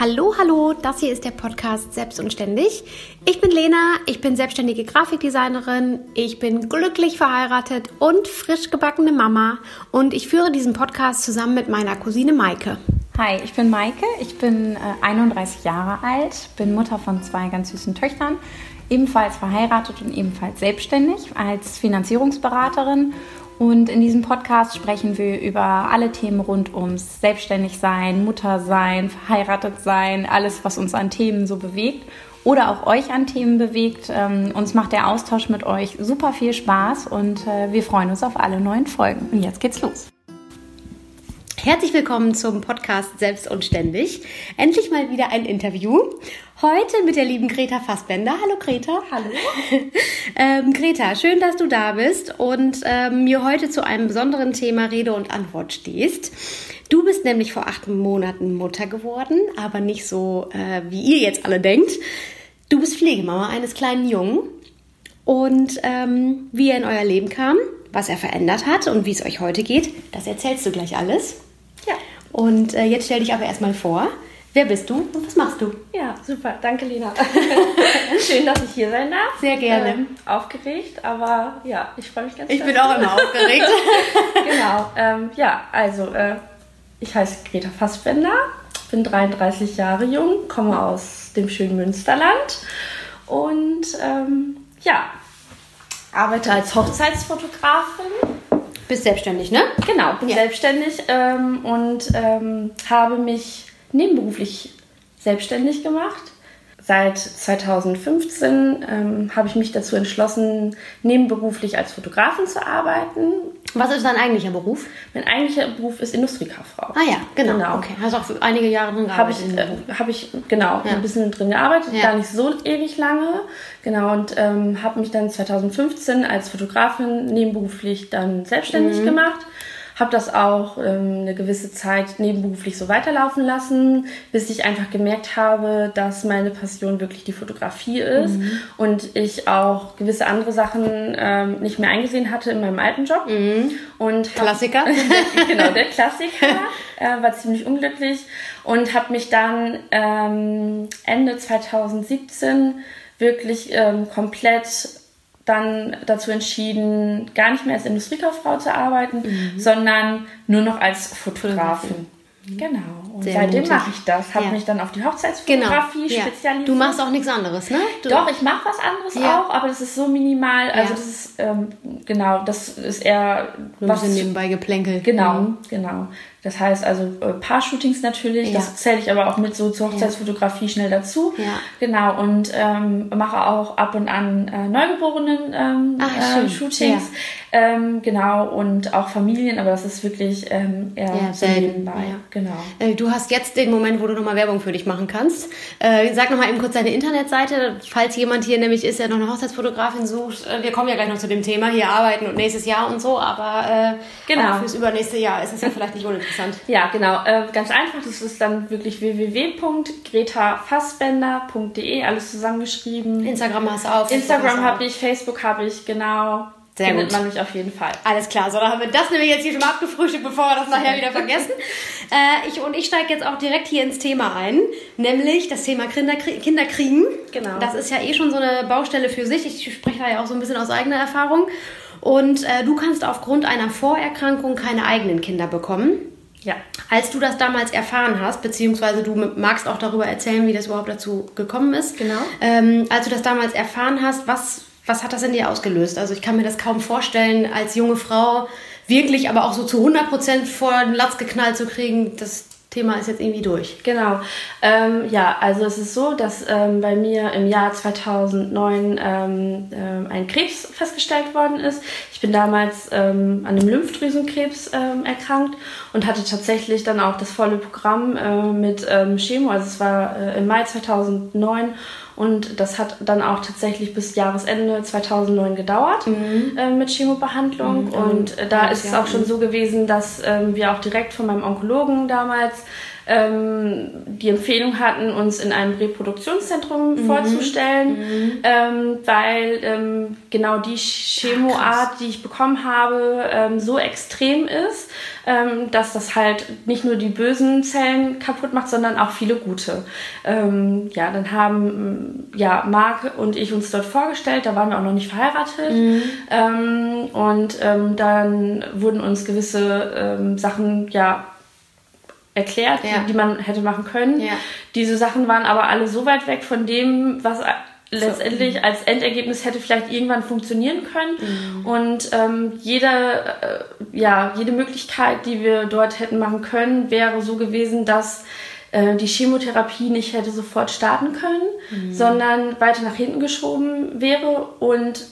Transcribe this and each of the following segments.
Hallo, hallo, das hier ist der Podcast Selbst und Ständig. Ich bin Lena, ich bin selbstständige Grafikdesignerin, ich bin glücklich verheiratet und frisch gebackene Mama und ich führe diesen Podcast zusammen mit meiner Cousine Maike. Hi, ich bin Maike, ich bin äh, 31 Jahre alt, bin Mutter von zwei ganz süßen Töchtern, ebenfalls verheiratet und ebenfalls selbstständig als Finanzierungsberaterin und in diesem Podcast sprechen wir über alle Themen rund ums Selbstständigsein, Muttersein, verheiratet sein, alles, was uns an Themen so bewegt oder auch euch an Themen bewegt. Ähm, uns macht der Austausch mit euch super viel Spaß und äh, wir freuen uns auf alle neuen Folgen. Und jetzt geht's los. Herzlich willkommen zum Podcast Selbst und Ständig. Endlich mal wieder ein Interview. Heute mit der lieben Greta Fassbender. Hallo Greta. Hallo. ähm, Greta, schön, dass du da bist und ähm, mir heute zu einem besonderen Thema Rede und Antwort stehst. Du bist nämlich vor acht Monaten Mutter geworden, aber nicht so, äh, wie ihr jetzt alle denkt. Du bist Pflegemama eines kleinen Jungen und ähm, wie er in euer Leben kam, was er verändert hat und wie es euch heute geht, das erzählst du gleich alles. Und äh, jetzt stell dich aber erstmal vor. Wer bist du und was machst du? Ja, super. Danke, Lena. Schön, dass ich hier sein darf. Sehr gerne. Ähm, aufgeregt, aber ja, ich freue mich ganz Ich bin auch immer aufgeregt. genau. Ähm, ja, also äh, ich heiße Greta Fassbender, bin 33 Jahre jung, komme aus dem schönen Münsterland und ähm, ja, arbeite als Hochzeitsfotografin. Bist selbstständig, ne? Genau, bin Ja. selbstständig ähm, und ähm, habe mich nebenberuflich selbstständig gemacht. Seit 2015 ähm, habe ich mich dazu entschlossen, nebenberuflich als Fotografin zu arbeiten. Was ist dein eigentlicher Beruf? Mein eigentlicher Beruf ist Industriekauffrau. Ah ja, genau. Genau. Okay. Hast auch für einige Jahre drin Habe gearbeitet. ich, dem Beruf. äh, hab ich genau Ja. ein bisschen drin gearbeitet, Ja. gar nicht so ewig lange. Genau, und ähm, habe mich dann 2015 als Fotografin nebenberuflich dann selbstständig Mhm. gemacht. Habe das auch ähm, eine gewisse Zeit nebenberuflich so weiterlaufen lassen, bis ich einfach gemerkt habe, dass meine Passion wirklich die Fotografie ist Mhm. und ich auch gewisse andere Sachen ähm, nicht mehr eingesehen hatte in meinem alten Job. Und hab- Klassiker. genau, der Klassiker. äh, war ziemlich unglücklich und habe mich dann ähm, Ende 2017 wirklich ähm, komplett dann dazu entschieden, gar nicht mehr als Industriekauffrau zu arbeiten, Mhm. sondern nur noch als Fotografin. Genau. Und Sehr seitdem mache ich das. Habe Ja. mich dann auf die Genau. Hochzeitsfotografie Ja. spezialisiert. Du machst auch nichts anderes, ne? Du, Doch, ich mache was anderes Ja. auch, aber das ist so minimal. Also Ja. das ist ähm, genau, das ist eher ein bisschen nebenbei geplänkelt. Genau, Mhm. genau. Das heißt also äh, Paar-Shootings natürlich, Ja. das zähle ich aber auch mit so zur Hochzeitsfotografie schnell dazu. Ja. Genau, und ähm, mache auch ab und an äh, Neugeborenen ähm, äh, Shootings. Ähm, genau, und auch Familien, aber das ist wirklich ähm, eher Ja, so nebenbei. ja. Genau. Äh, Du hast jetzt den Moment, wo du nochmal Werbung für dich machen kannst. Äh, sag nochmal eben kurz deine Internetseite, falls jemand hier nämlich ist, der noch eine Hochzeitsfotografin sucht. Äh, wir kommen ja gleich noch zu dem Thema, hier arbeiten und nächstes Jahr und so, aber äh, Genau. fürs übernächste Jahr ist es ja vielleicht nicht uninteressant. Ja, genau. Äh, ganz einfach, das ist dann wirklich www.gretafassbender.de, alles zusammengeschrieben. Instagram hast du auch. Instagram habe ich, Facebook habe ich, genau. Sehr Findet gut. man mich auf jeden Fall. Alles klar, so, dann haben wir das nämlich jetzt hier schon mal abgefrühstückt, bevor wir das nachher wieder vergessen. äh, ich, und ich steige jetzt auch direkt hier ins Thema ein, nämlich das Thema Kinderkrie Kinderkriegen. Genau. Das ist ja eh schon so eine Baustelle für sich. Ich spreche da ja auch so ein bisschen aus eigener Erfahrung. Und äh, du kannst aufgrund einer Vorerkrankung keine eigenen Kinder bekommen. Ja. Als du das damals erfahren hast, beziehungsweise du magst auch darüber erzählen, wie das überhaupt dazu gekommen ist. Genau. Ähm, als du das damals erfahren hast, was, was hat das in dir ausgelöst? Also ich kann mir das kaum vorstellen, als junge Frau wirklich aber auch so zu 100% vor den Latz geknallt zu kriegen, das Thema ist jetzt irgendwie durch. Genau. Ähm, ja, also es ist so, dass ähm, bei mir im Jahr 2009 ähm, ähm, ein Krebs festgestellt worden ist. Ich bin damals ähm, an einem Lymphdrüsenkrebs ähm, erkrankt und hatte tatsächlich dann auch das volle Programm äh, mit ähm, Chemo. Also es war äh, im Mai 2009 und das hat dann auch tatsächlich bis Jahresende 2009 gedauert äh, mit Chemobehandlung. Mhm. Und äh, da ist es auch schon mhm. so gewesen, dass ähm, wir auch direkt von meinem Onkologen damals ähm, die Empfehlung hatten, uns in einem Reproduktionszentrum mhm. vorzustellen, mhm. Ähm, weil ähm, genau die Chemoart, die ich bekommen habe, ähm, so extrem ist, ähm, dass das halt nicht nur die bösen Zellen kaputt macht, sondern auch viele gute. Ähm, ja, dann haben ja Marc und ich uns dort vorgestellt, da waren wir auch noch nicht verheiratet. Mhm. und dann wurden uns gewisse Sachen ja erklärt, ja. die, man hätte machen können. Ja. Diese Sachen waren aber alle so weit weg von dem, was letztendlich so. als Endergebnis hätte vielleicht irgendwann funktionieren können. Mhm. Und ähm, jede, äh, ja, jede Möglichkeit, die wir dort hätten machen können, wäre so gewesen, dass äh, die Chemotherapie nicht hätte sofort starten können, mhm. sondern weiter nach hinten geschoben wäre und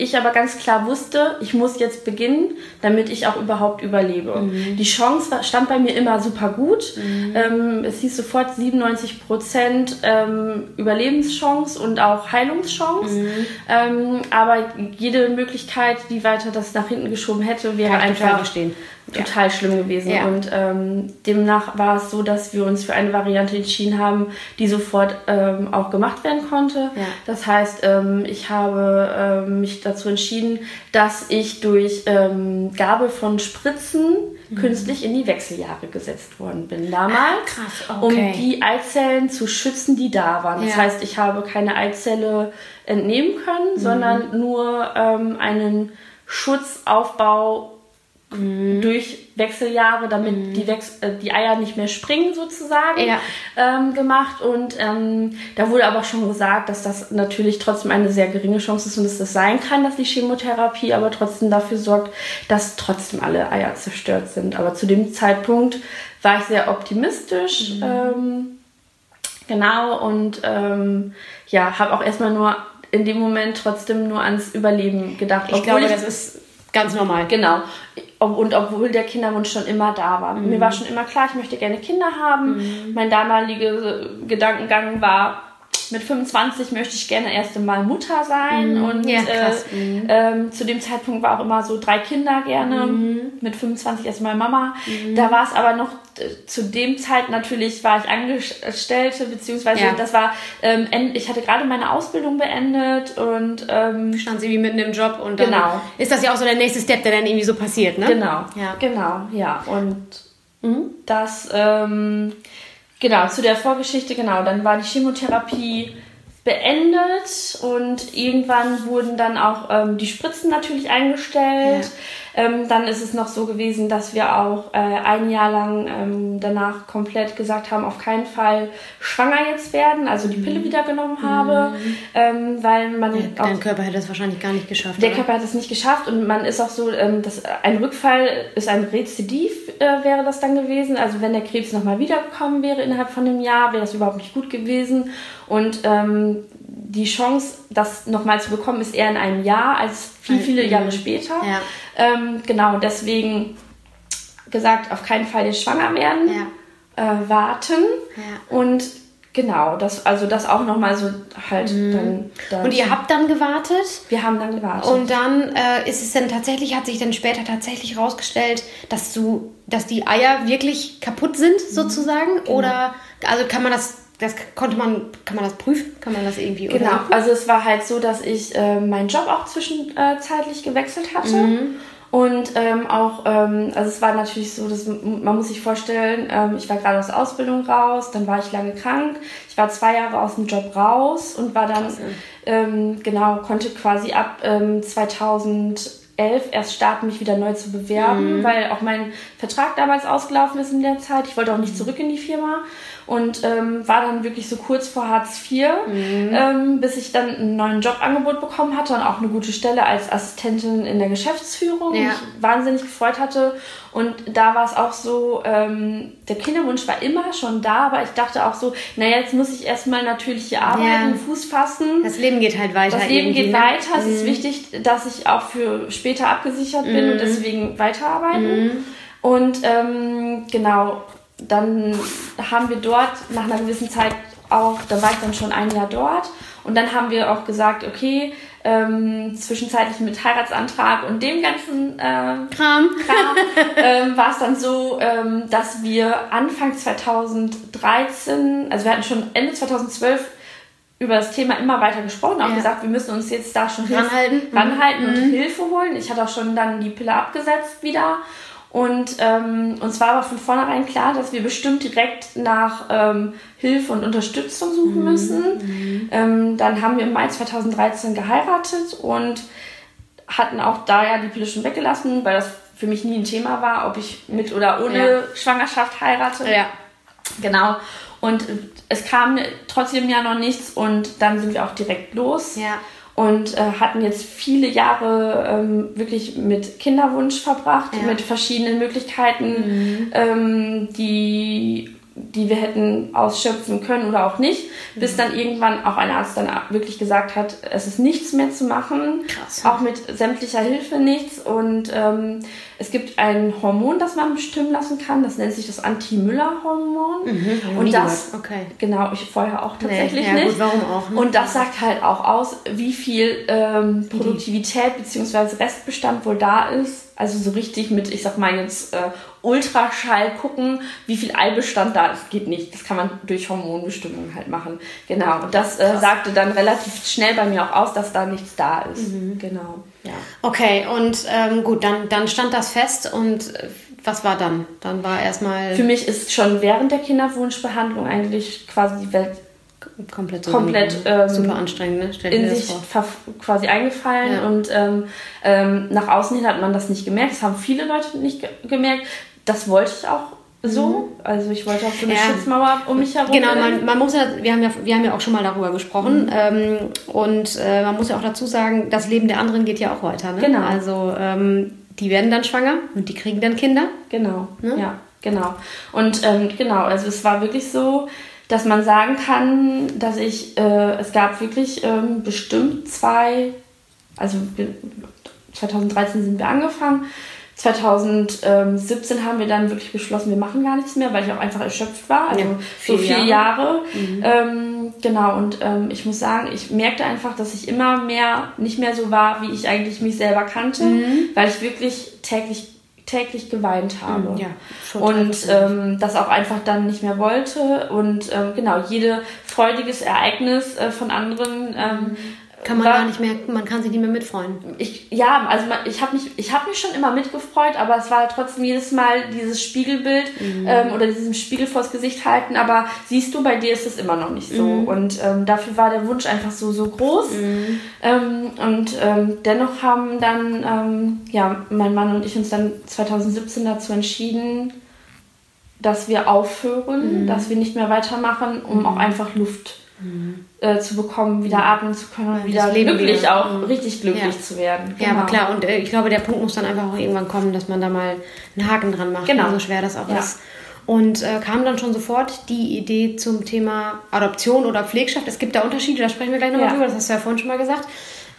ich aber ganz klar wusste, ich muss jetzt beginnen, damit ich auch überhaupt überlebe. Mhm. Die Chance stand bei mir immer super gut. Mhm. Ähm, es hieß sofort 97 Prozent ähm, Überlebenschance und auch Heilungschance. Mhm. Ähm, aber jede Möglichkeit, die weiter das nach hinten geschoben hätte, wäre Kann einfach total ja. schlimm gewesen. Ja. Und ähm, demnach war es so, dass wir uns für eine Variante entschieden haben, die sofort ähm, auch gemacht werden konnte. Ja. Das heißt, ähm, ich habe ähm, mich dazu entschieden, dass ich durch ähm, Gabe von Spritzen mhm. künstlich in die Wechseljahre gesetzt worden bin damals, ah, krass, okay. um die Eizellen zu schützen, die da waren. Das heißt, ich habe keine Eizelle entnehmen können, mhm. sondern nur ähm, einen Schutzaufbau mhm. durch Wechseljahre, damit mhm. die, Wechs äh, die Eier nicht mehr springen sozusagen ja. ähm, gemacht. Und ähm, da wurde aber schon gesagt, dass das natürlich trotzdem eine sehr geringe Chance ist und dass das sein kann, dass die Chemotherapie aber trotzdem dafür sorgt, dass trotzdem alle Eier zerstört sind. Aber zu dem Zeitpunkt war ich sehr optimistisch. Mhm. Ähm, genau und ähm, ja, habe auch erstmal nur in dem Moment trotzdem nur ans Überleben gedacht. Ich glaube, ich, das ist ganz normal. Genau und obwohl der Kinderwunsch schon immer da war. Mhm. Mir war schon immer klar, ich möchte gerne Kinder haben. Mhm. Mein damaliger Gedankengang war, mit 25 möchte ich gerne erst einmal Mutter sein. Mhm. Und ja, äh, mhm. ähm, zu dem Zeitpunkt war auch immer so drei Kinder gerne. Mhm. Mit 25 erstmal Mama. Mhm. Da war es aber noch äh, zu dem Zeit natürlich war ich Angestellte, beziehungsweise ja. das war, ähm, ich hatte gerade meine Ausbildung beendet und ähm, stand sie wie mitten im Job und dann genau. ist das ja auch so der nächste Step, der dann irgendwie so passiert, ne? Genau, ja. genau, ja. Und mhm. das ähm, Genau, zu der Vorgeschichte, genau. Dann war die Chemotherapie beendet und irgendwann wurden dann auch ähm, die Spritzen natürlich eingestellt. Ja. Ähm, dann ist es noch so gewesen, dass wir auch äh, ein Jahr lang ähm, danach komplett gesagt haben, auf keinen Fall schwanger jetzt werden, also die Pille mhm. wieder genommen habe, mhm. ähm, weil man ja, dein Körper hätte es wahrscheinlich gar nicht geschafft. Der oder? Körper hat es nicht geschafft und man ist auch so, ähm, dass ein Rückfall ist ein Rezidiv äh, wäre das dann gewesen. Also wenn der Krebs nochmal wiedergekommen wäre innerhalb von einem Jahr, wäre das überhaupt nicht gut gewesen und ähm, die Chance, das nochmal zu bekommen, ist eher in einem Jahr als viel, viele Jahre mhm. später. Ja. Ähm, genau, deswegen gesagt, auf keinen Fall jetzt schwanger werden, ja. äh, warten ja. und Genau, das, also das auch nochmal so halt mhm. dann, dann, Und ihr habt dann gewartet? Wir haben dann gewartet. Und dann äh, ist es dann tatsächlich, hat sich dann später tatsächlich rausgestellt, dass du, dass die Eier wirklich kaputt sind, mhm. sozusagen? Genau. Oder also kann man das das konnte man, kann man das prüfen? Kann man das irgendwie Genau, untersuchen? also es war halt so, dass ich äh, meinen Job auch zwischenzeitlich gewechselt hatte. Mhm. Und ähm, auch, ähm, also es war natürlich so, dass man muss sich vorstellen, ähm, ich war gerade aus der Ausbildung raus, dann war ich lange krank, ich war zwei Jahre aus dem Job raus und war dann, ähm, genau, konnte quasi ab ähm, 2011 erst starten, mich wieder neu zu bewerben, mhm. weil auch mein Vertrag damals ausgelaufen ist in der Zeit. Ich wollte auch nicht zurück in die Firma und ähm, war dann wirklich so kurz vor Hartz IV, mhm. ähm, bis ich dann einen neuen Jobangebot bekommen hatte und auch eine gute Stelle als Assistentin in der Geschäftsführung, ja. mich wahnsinnig gefreut hatte. Und da war es auch so, ähm, der Kinderwunsch war immer schon da, aber ich dachte auch so, naja, jetzt muss ich erstmal natürlich hier arbeiten, ja. Fuß fassen. Das Leben geht halt weiter. Das Leben geht ne? weiter. Mhm. Es ist mhm. wichtig, dass ich auch für später abgesichert bin mhm. und deswegen weiterarbeiten. Mhm. Und ähm, genau, dann haben wir dort nach einer gewissen Zeit auch, da war ich dann schon ein Jahr dort und dann haben wir auch gesagt, okay, ähm, zwischenzeitlich mit Heiratsantrag und dem ganzen äh, Kram, Kram ähm, war es dann so, ähm, dass wir Anfang 2013, also wir hatten schon Ende 2012 über das Thema immer weiter gesprochen, auch ja. gesagt, wir müssen uns jetzt da schon ranhalten, ranhalten mhm. und. Hilfe holen. Ich hatte auch schon dann die Pille abgesetzt wieder und ähm, uns war aber von vornherein klar, dass wir bestimmt direkt nach ähm, Hilfe und Unterstützung suchen mhm. müssen. Mhm. Ähm, dann haben wir im Mai 2013 geheiratet und hatten auch da ja die Pille schon weggelassen, weil das für mich nie ein Thema war, ob ich mit oder ohne ja. Schwangerschaft heirate. Ja. Genau. Und es kam trotzdem ja noch nichts und dann sind wir auch direkt los. Ja und äh, hatten jetzt viele Jahre ähm, wirklich mit Kinderwunsch verbracht, ja. mit verschiedenen Möglichkeiten, mhm. ähm, die die wir hätten ausschöpfen können oder auch nicht, mhm. bis dann irgendwann auch ein Arzt dann wirklich gesagt hat, es ist nichts mehr zu machen, Krass. auch mit sämtlicher Hilfe nichts und ähm, es gibt ein Hormon, das man bestimmen lassen kann, das nennt sich das Anti-Müller-Hormon mhm, und das, okay. genau, ich vorher auch tatsächlich nee, ja, nicht gut, warum auch, ne? und das sagt halt auch aus, wie viel ähm, Produktivität bzw. Restbestand wohl da ist, also so richtig mit, ich sag mal jetzt äh, Ultraschall gucken, wie viel Eibestand da ist. Geht nicht. Das kann man durch Hormonbestimmung halt machen. Genau. Und das äh, sagte dann relativ schnell bei mir auch aus, dass da nichts da ist. Mhm. Genau. Ja. Okay, und ähm, gut, dann, dann stand das fest und äh, was war dann? Dann war erstmal. Für mich ist schon während der Kinderwunschbehandlung eigentlich quasi die Welt komplett, komplett ähm, super anstrengend, ne? Stell in sich quasi eingefallen ja. und ähm, ähm, nach außen hin hat man das nicht gemerkt. Das haben viele Leute nicht ge gemerkt das wollte ich auch so. Mhm. Also ich wollte auch so eine ja. Schutzmauer um mich herum. Genau, man, man, muss ja, wir haben ja, wir haben ja auch schon mal darüber gesprochen. Mhm. Ähm, und äh, man muss ja auch dazu sagen, das Leben der anderen geht ja auch weiter. Ne? Genau. Also ähm, die werden dann schwanger und die kriegen dann Kinder. Genau. Ne? Ja, genau. Und ähm, genau, also es war wirklich so, dass man sagen kann, dass ich, äh, es gab wirklich ähm, bestimmt zwei, also 2013 sind wir angefangen 2017 haben wir dann wirklich beschlossen, wir machen gar nichts mehr, weil ich auch einfach erschöpft war. Also ja, so vier Jahre. Jahre. Mhm. Ähm, genau, und ähm, ich muss sagen, ich merkte einfach, dass ich immer mehr nicht mehr so war, wie ich eigentlich mich selber kannte, mhm. weil ich wirklich täglich täglich geweint habe. Mhm, ja, und ähm, das auch einfach dann nicht mehr wollte. Und ähm, genau, jedes freudiges Ereignis äh, von anderen ähm, mhm. Kann man war, gar nicht mehr, man kann sich nicht mehr mitfreuen. Ich, ja, also ich habe mich, hab mich schon immer mitgefreut, aber es war trotzdem jedes Mal dieses Spiegelbild mhm. ähm, oder diesem Spiegel vors Gesicht halten. Aber siehst du, bei dir ist es immer noch nicht so. Mhm. Und ähm, dafür war der Wunsch einfach so, so groß. Mhm. Ähm, und ähm, dennoch haben dann, ähm, ja, mein Mann und ich uns dann 2017 dazu entschieden, dass wir aufhören, mhm. dass wir nicht mehr weitermachen, um mhm. auch einfach Luft mhm. äh, zu bekommen, wieder atmen zu können und wieder glücklich wieder. auch, mhm. richtig glücklich ja. zu werden. Genau. Ja, aber klar, und äh, ich glaube, der Punkt muss dann einfach auch irgendwann kommen, dass man da mal einen Haken dran macht, genau. so schwer das auch ja. ist. Und äh, kam dann schon sofort die Idee zum Thema Adoption oder Pflegschaft. Es gibt da Unterschiede, da sprechen wir gleich nochmal ja. drüber, das hast du ja vorhin schon mal gesagt.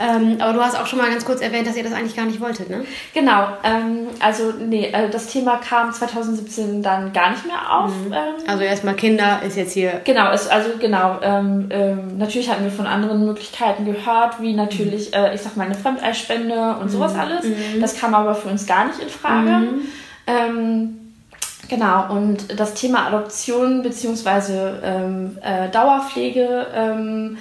Ähm, aber du hast auch schon mal ganz kurz erwähnt, dass ihr das eigentlich gar nicht wolltet, ne? Genau. Ähm, also, nee, äh, das Thema kam 2017 dann gar nicht mehr auf. Mhm. Ähm, also erstmal Kinder ist jetzt hier. Genau, ist, also genau. Ähm, ähm, natürlich hatten wir von anderen Möglichkeiten gehört, wie natürlich, mhm. äh, ich sag mal, eine Fremdeisspende und sowas mhm. alles. Mhm. Das kam aber für uns gar nicht in Frage. Mhm. Genau, und das Thema Adoption bzw. Ähm, äh, Dauerpflege ähm,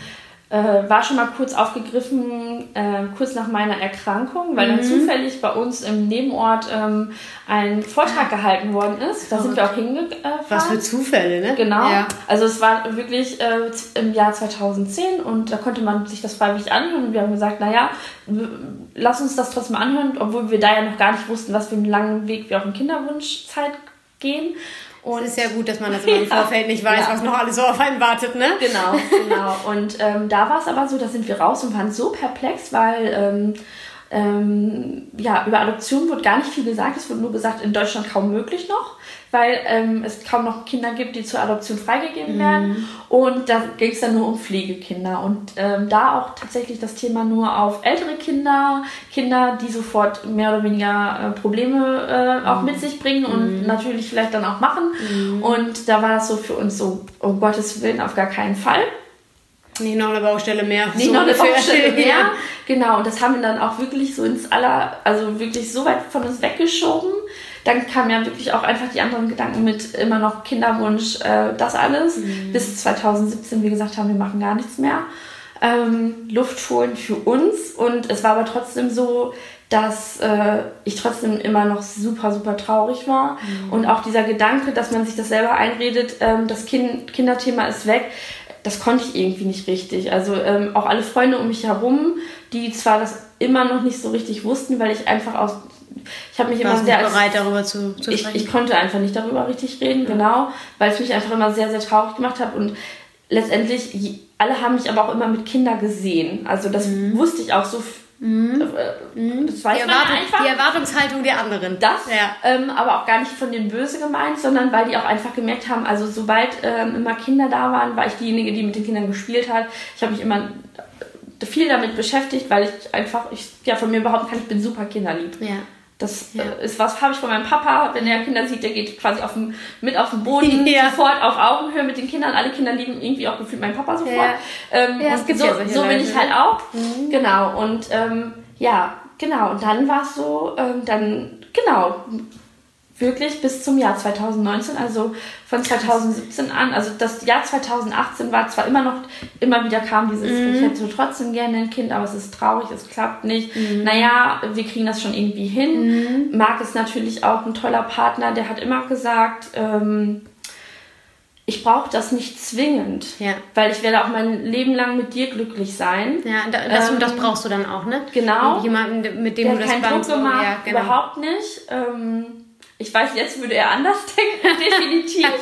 äh, war schon mal kurz aufgegriffen, äh, kurz nach meiner Erkrankung, weil mhm. dann zufällig bei uns im Nebenort ähm, ein Vortrag gehalten worden ist. Da sind wir auch hingefahren. Was für Zufälle, ne? Genau. Ja. Also es war wirklich äh, im Jahr 2010 und da konnte man sich das freiwillig anhören und wir haben gesagt, naja, lass uns das trotzdem anhören, obwohl wir da ja noch gar nicht wussten, was für einen langen Weg wir auch in Kinderwunschzeit gehen. Und es ist ja gut, dass man das immer im Vorfeld nicht weiß, ja. was noch alles so auf einen wartet, ne? Genau, genau. Und ähm, da war es aber so, da sind wir raus und waren so perplex, weil ähm, ähm, ja, über Adoption wurde gar nicht viel gesagt. Es wurde nur gesagt, in Deutschland kaum möglich noch, weil ähm, es kaum noch Kinder gibt, die zur Adoption freigegeben werden. Und da ging es dann nur um Pflegekinder. Und ähm, da auch tatsächlich das Thema nur auf ältere Kinder, Kinder, die sofort mehr oder weniger äh, Probleme äh, auch mit sich bringen und natürlich vielleicht dann auch machen. Und da war es so für uns so, um Gottes Willen, auf gar keinen Fall. Nicht noch eine Baustelle mehr. Nicht so noch eine ungefähr. Baustelle mehr. Genau, und das haben wir dann auch wirklich so ins aller, also wirklich so weit von uns weggeschoben. Dann kamen ja wirklich auch einfach die anderen Gedanken mit immer noch Kinderwunsch, äh, das alles. Bis 2017 wir gesagt haben, wir machen gar nichts mehr. Ähm, Luft holen für uns. Und es war aber trotzdem so, dass äh, ich trotzdem immer noch super, super traurig war. Und auch dieser Gedanke, dass man sich das selber einredet, ähm, das kind Kinderthema ist weg, das konnte ich irgendwie nicht richtig. Also ähm, auch alle Freunde um mich herum, die zwar das immer noch nicht so richtig wussten, weil ich einfach aus... Ich habe mich immer sehr bereit, darüber zu, zu ich, sprechen. ich konnte einfach nicht darüber richtig reden, genau, weil es mich einfach immer sehr, sehr traurig gemacht hat und letztendlich, alle haben mich aber auch immer mit Kindern gesehen. Also das wusste ich auch so. f- Äh, das weiß die, Erwartung, einfach. die Erwartungshaltung der anderen. Das, Ja. ähm, aber auch gar nicht von denen böse gemeint, sondern weil die auch einfach gemerkt haben, also sobald ähm, immer Kinder da waren, war ich diejenige, die mit den Kindern gespielt hat. Ich habe mich immer viel damit beschäftigt, weil ich einfach, ich ja von mir behaupten kann, ich bin super kinderlieb. Ja. Das Ja. äh, ist was, habe ich von meinem Papa, wenn er Kinder sieht, der geht quasi auf dem, mit auf den Boden, Ja. sofort auf Augenhöhe mit den Kindern. Alle Kinder lieben irgendwie auch gefühlt meinen Papa sofort. Ja. Ähm, und so, so bin ich halt auch. Genau. Und ähm, ja, genau. Und dann war es so, ähm, dann, genau, wirklich bis zum Jahr 2019, also von 2017 an, also das Jahr 2018 war zwar immer noch, immer wieder kam dieses, ich hätte trotzdem gerne ein Kind, aber es ist traurig, es klappt nicht. Naja, wir kriegen das schon irgendwie hin. Marc ist natürlich auch ein toller Partner, der hat immer gesagt, ähm, ich brauche das nicht zwingend, Ja. weil ich werde auch mein Leben lang mit dir glücklich sein. Ja, da- das, Ähm, das brauchst du dann auch, ne? genau. Jemanden, mit dem Der du das keinen Druck gemacht, ja, genau. überhaupt nicht. Ähm, ich weiß, jetzt würde er anders denken, definitiv.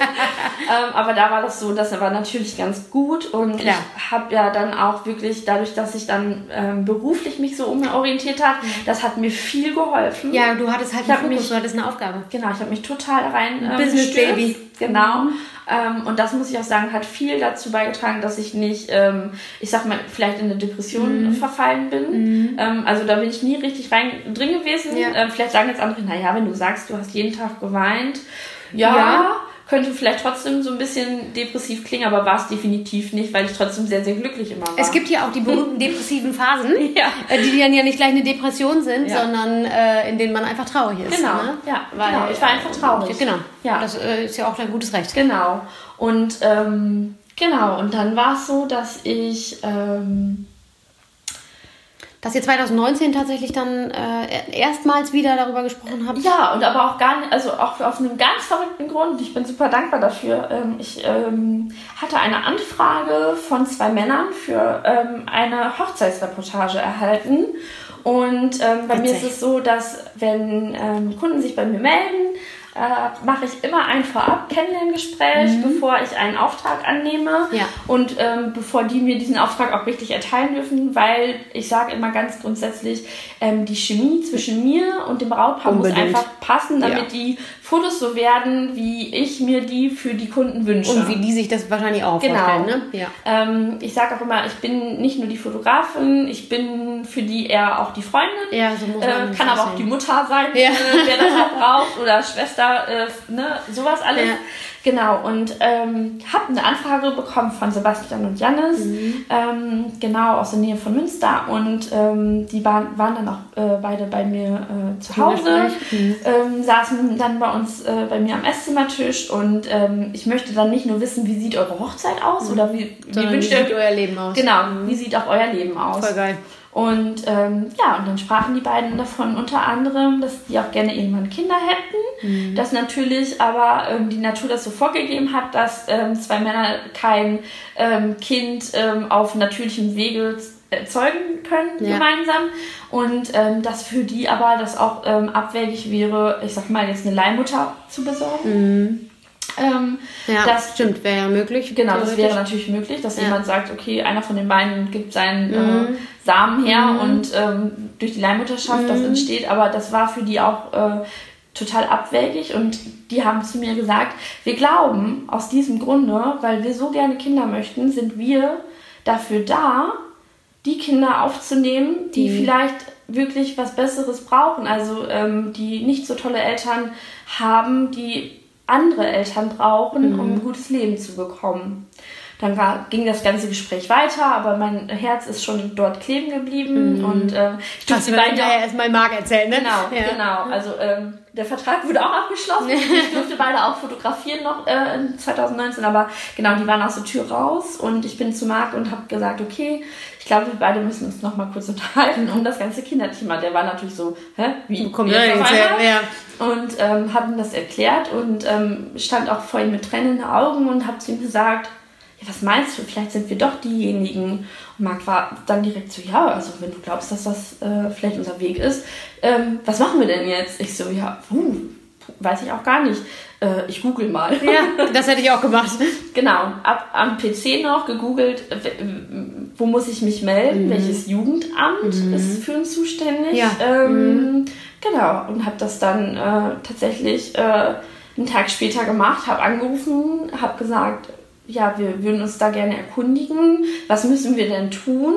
ähm, aber da war das so, das war natürlich ganz gut. Und Klar. ich habe ja dann auch wirklich, dadurch, dass ich dann ähm, beruflich mich so umorientiert habe, das hat mir viel geholfen. Ja, du hattest halt Ich einen Fokus, mich- du hattest eine Aufgabe. Genau, ich habe mich total rein ähm, Business gestürzt. Baby. Genau. Ähm, und das muss ich auch sagen, hat viel dazu beigetragen, dass ich nicht, ähm, ich sag mal, vielleicht in eine Depression verfallen bin. Ähm, also da bin ich nie richtig rein drin gewesen. Ja. Ähm, vielleicht sagen jetzt andere, naja, wenn du sagst, du hast jeden Tag geweint, ja, Ja. Könnte vielleicht trotzdem so ein bisschen depressiv klingen, aber war es definitiv nicht, weil ich trotzdem sehr, sehr glücklich immer war. Es gibt ja auch die berühmten depressiven Phasen, Ja. äh, die dann ja nicht gleich eine Depression sind, Ja. sondern äh, in denen man einfach traurig ist. Genau, Ne? ja, genau. Ich war einfach traurig. Genau. Ja. Das äh, ist ja auch dein gutes Recht. Genau. Und ähm, genau, und dann war es so, dass ich ähm, Dass ihr 2019 tatsächlich dann äh, erstmals wieder darüber gesprochen habt. ja und aber auch gar nicht, also auch auf einem ganz verrückten Grund. Ich bin super dankbar dafür. Ähm, ich ähm, hatte eine Anfrage von zwei Männern für ähm, eine Hochzeitsreportage erhalten. Und ähm, bei mir ist Witzig. es so, dass wenn ähm, Kunden sich bei mir melden, äh, mache ich immer ein Vorab-Kennenlerngespräch, bevor ich einen Auftrag annehme. Ja. Und ähm, bevor die mir diesen Auftrag auch richtig erteilen dürfen, weil ich sage immer ganz grundsätzlich, ähm, die Chemie zwischen mir und dem Brautpaar muss einfach passen, damit Ja. die Fotos so werden, wie ich mir die für die Kunden wünsche. Und wie die sich das wahrscheinlich auch Genau. vorstellen, ne? Ja. ähm, ich sage auch immer, ich bin nicht nur die Fotografin, ich bin für die eher auch die Freundin. Ja, so muss man Äh, kann aber auch die. Mutter sein, Ja. äh, wer das auch braucht, oder Schwester, äh, ne, sowas alles. Ja. Genau, und ähm, habe eine Anfrage bekommen von Sebastian und Jannis, Mhm. ähm, genau aus der Nähe von Münster. Und ähm, die waren, waren dann auch äh, beide bei mir äh, zu Hause. Mhm. ähm, saßen dann bei uns äh, bei mir am Esszimmertisch. Und ähm, ich möchte dann nicht nur wissen, wie sieht eure Hochzeit aus oder wie, wie Mhm. Wie sieht euer Leben aus? Genau, wie sieht auch euer Leben aus? Voll geil. Und ähm, ja, und dann sprachen die beiden davon unter anderem, dass die auch gerne irgendwann Kinder hätten. Dass natürlich aber ähm, die Natur das so vorgegeben hat, dass ähm, zwei Männer kein ähm, Kind ähm, auf natürlichem Wege erzeugen können Ja. gemeinsam. Und ähm, dass für die aber das auch ähm, abwegig wäre, ich sag mal, jetzt eine Leihmutter zu besorgen. Ähm, ja, das stimmt, wäre ja möglich. Genau, das wäre natürlich möglich, dass ja. jemand sagt, okay, einer von den beiden gibt seinen äh, mhm. äh, Samen her mhm. und ähm, durch die Leihmutterschaft mhm. das entsteht, aber das war für die auch äh, total abwägig und die haben zu mir gesagt, wir glauben aus diesem Grunde, weil wir so gerne Kinder möchten, sind wir dafür da, die Kinder aufzunehmen, die mhm. vielleicht wirklich was Besseres brauchen, also ähm, die nicht so tolle Eltern haben, die andere Eltern brauchen, mhm. um ein gutes Leben zu bekommen. Dann war, ging das ganze Gespräch weiter, aber mein Herz ist schon dort kleben geblieben. Mhm. Und äh, ich durfte beide ja erstmal Marc erzählen, ne? Genau, ja. genau. Also ähm, der Vertrag wurde auch abgeschlossen. ich durfte beide auch fotografieren noch äh, in 2019, aber genau, die waren aus der Tür raus und ich bin zu Marc und habe gesagt, okay, ich glaube, wir beide müssen uns noch mal kurz unterhalten um das ganze Kinderthema. Der war natürlich so, hä, wie kommt das ja. Und ähm, habe ihm das erklärt und ähm, stand auch vor ihm mit Tränen in den Augen und habe zu ihm gesagt, ja, was meinst du, vielleicht sind wir doch diejenigen. Und Marc war dann direkt so, ja, also wenn du glaubst, dass das äh, vielleicht unser Weg ist, ähm, was machen wir denn jetzt? Ich so, ja, uh, weiß ich auch gar nicht. Äh, ich google mal. Ja, das hätte ich auch gemacht. genau, ab, am PC noch gegoogelt, wo muss ich mich melden, mhm. welches Jugendamt mhm. ist für uns zuständig. Ja. Ähm, mhm. Genau, und habe das dann äh, tatsächlich äh, einen Tag später gemacht, habe angerufen, habe gesagt, ja, wir würden uns da gerne erkundigen. Was müssen wir denn tun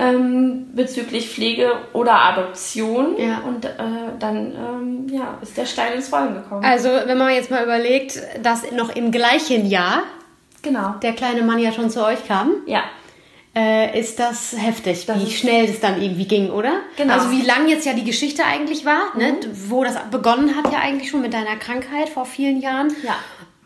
ähm, bezüglich Pflege oder Adoption? Ja. Und äh, dann ähm, ja, ist der Stein ins Rollen gekommen. Also, wenn man jetzt mal überlegt, dass noch im gleichen Jahr genau. der kleine Mann ja schon zu euch kam. Ja. Äh, ist das heftig, das wie schnell das dann irgendwie ging, oder? Genau. Also wie lang jetzt ja die Geschichte eigentlich war, ne? mhm. ne? wo das begonnen hat ja eigentlich schon mit deiner Krankheit vor vielen Jahren. Ja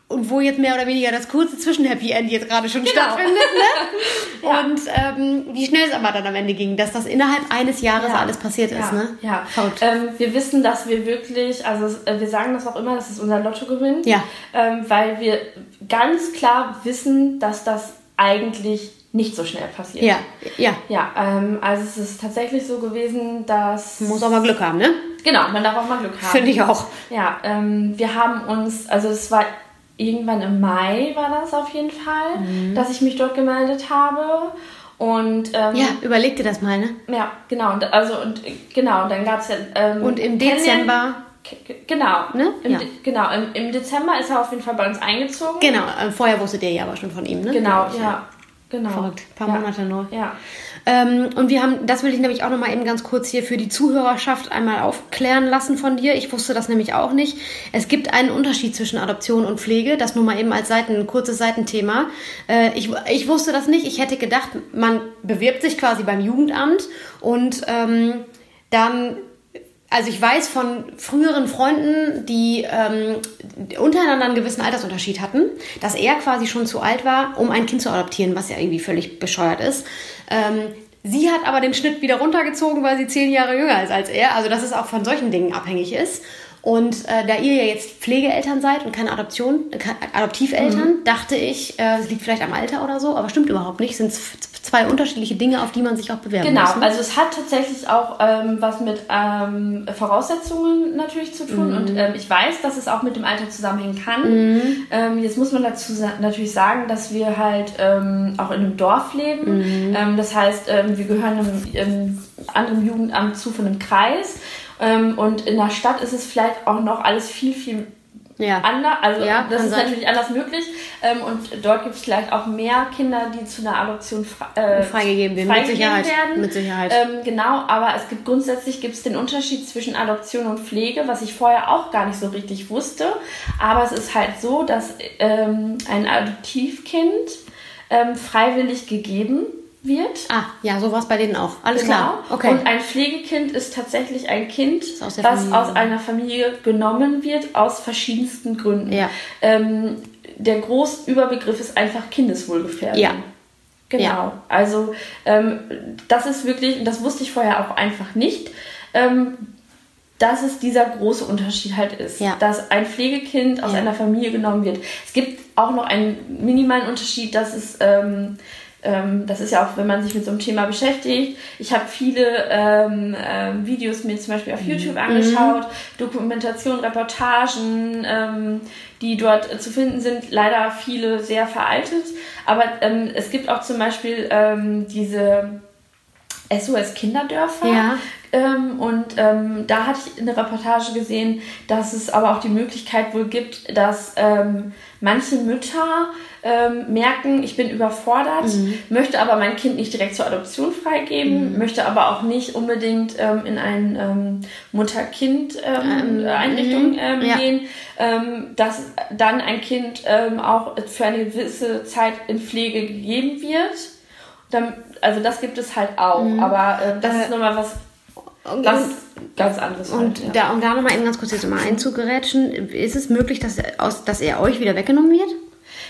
und wo jetzt mehr oder weniger das kurze Zwischen-Happy End jetzt gerade schon genau. stattfindet. Ne? ja. Und ähm, wie schnell es aber dann am Ende ging, dass das innerhalb eines Jahres ja. alles passiert ja. ist. Ne? Ja, ähm, wir wissen, dass wir wirklich, also äh, wir sagen das auch immer, das ist unser Lottogewinn, ja. ähm, weil wir ganz klar wissen, dass das eigentlich nicht so schnell passiert. Ja, ja. Ja, ähm, also es ist tatsächlich so gewesen, dass... Man muss auch mal Glück haben, ne? Genau, man darf auch mal Glück haben. Finde ich auch. Ja, ähm, wir haben uns, also es war irgendwann im Mai war das auf jeden Fall, mhm. dass ich mich dort gemeldet habe. Und ähm, ja, überleg dir das mal, ne? Ja, genau. Und, also und genau, und dann gab es ja. Ähm, und im Dezember. Genau, ne? Im ja. Genau, im, im, Dezember ist er auf jeden Fall bei uns eingezogen. Genau, äh, vorher wusstet ihr ja aber schon von ihm, ne? Genau, ja. ja. Genau. Verrückt. Ein paar ja. Monate nur. Ja. Ähm, und wir haben, das will ich nämlich auch nochmal eben ganz kurz hier für die Zuhörerschaft einmal aufklären lassen von dir. Ich wusste das nämlich auch nicht. Es gibt einen Unterschied zwischen Adoption und Pflege. Das nur mal eben als Seiten, kurzes Seitenthema. Äh, ich, ich wusste das nicht. Ich hätte gedacht, man bewirbt sich quasi beim Jugendamt und ähm, dann also ich weiß von früheren Freunden, die ähm, untereinander einen gewissen Altersunterschied hatten, dass er quasi schon zu alt war, um ein Kind zu adoptieren, was ja irgendwie völlig bescheuert ist. Ähm, sie hat aber den Schnitt wieder runtergezogen, weil sie zehn Jahre jünger ist als er. Also dass es auch von solchen Dingen abhängig ist. Und äh, da ihr ja jetzt Pflegeeltern seid und keine Adoption, äh, Adoptiveltern, mhm. dachte ich, äh, es liegt vielleicht am Alter oder so, aber stimmt überhaupt nicht. Sind zwei unterschiedliche Dinge, auf die man sich auch bewerben genau. muss. Genau, also es hat tatsächlich auch ähm, was mit ähm, Voraussetzungen natürlich zu tun. Mhm. Und ähm, ich weiß, dass es auch mit dem Alter zusammenhängen kann. Mhm. Ähm, jetzt muss man dazu sa natürlich sagen, dass wir halt ähm, auch in einem Dorf leben. Mhm. Ähm, das heißt, wir gehören einem, einem anderen Jugendamt zu von einem Kreis. Ähm, und in der Stadt ist es vielleicht auch noch alles viel, viel ja. anders. Also ja, das ist sein. natürlich anders möglich. Ähm, und dort gibt es vielleicht auch mehr Kinder, die zu einer Adoption äh, freigegeben werden. Mit Sicherheit. Werden. Mit Sicherheit. Ähm, genau, aber es gibt grundsätzlich gibt es den Unterschied zwischen Adoption und Pflege, was ich vorher auch gar nicht so richtig wusste. Aber es ist halt so, dass ähm, ein Adoptivkind ähm, freiwillig gegeben wird. Ah, ja, so war es bei denen auch. Alles genau. klar. Okay. Und ein Pflegekind ist tatsächlich ein Kind, aus was Familie. aus einer Familie genommen wird, aus verschiedensten Gründen. Ja. Ähm, der Großüberbegriff ist einfach Kindeswohlgefährdung. Ja. Genau. Ja. Also ähm, das ist wirklich, das wusste ich vorher auch einfach nicht, ähm, dass es dieser große Unterschied halt ist. Ja. Dass ein Pflegekind aus Ja. einer Familie genommen wird. Es gibt auch noch einen minimalen Unterschied, dass es ähm, ähm, das ist ja auch, wenn man sich mit so einem Thema beschäftigt. Ich habe viele ähm, ähm, Videos mir zum Beispiel auf YouTube Mhm. angeschaut, Dokumentation, Reportagen, ähm, die dort äh, zu finden sind. Leider viele sehr veraltet, aber ähm, es gibt auch zum Beispiel ähm, diese SOS Kinderdörfer. Ja. Ähm, und ähm, da hatte ich eine Reportage gesehen, dass es aber auch die Möglichkeit wohl gibt, dass ähm, manche Mütter ähm, merken, ich bin überfordert, möchte aber mein Kind nicht direkt zur Adoption freigeben, möchte aber auch nicht unbedingt ähm, in eine ähm, Mutter-Kind-Einrichtung ähm, ja. gehen, dass dann ein Kind auch für eine gewisse Zeit in Pflege gegeben wird. Also das gibt es halt auch, aber ähm, das Äh, ist nochmal was Und, ganz, anderes. und halt, ja. da, um da nochmal eben ganz kurz jetzt mal einzugerätschen, ist es möglich, dass, er aus, dass er euch wieder weggenommen wird?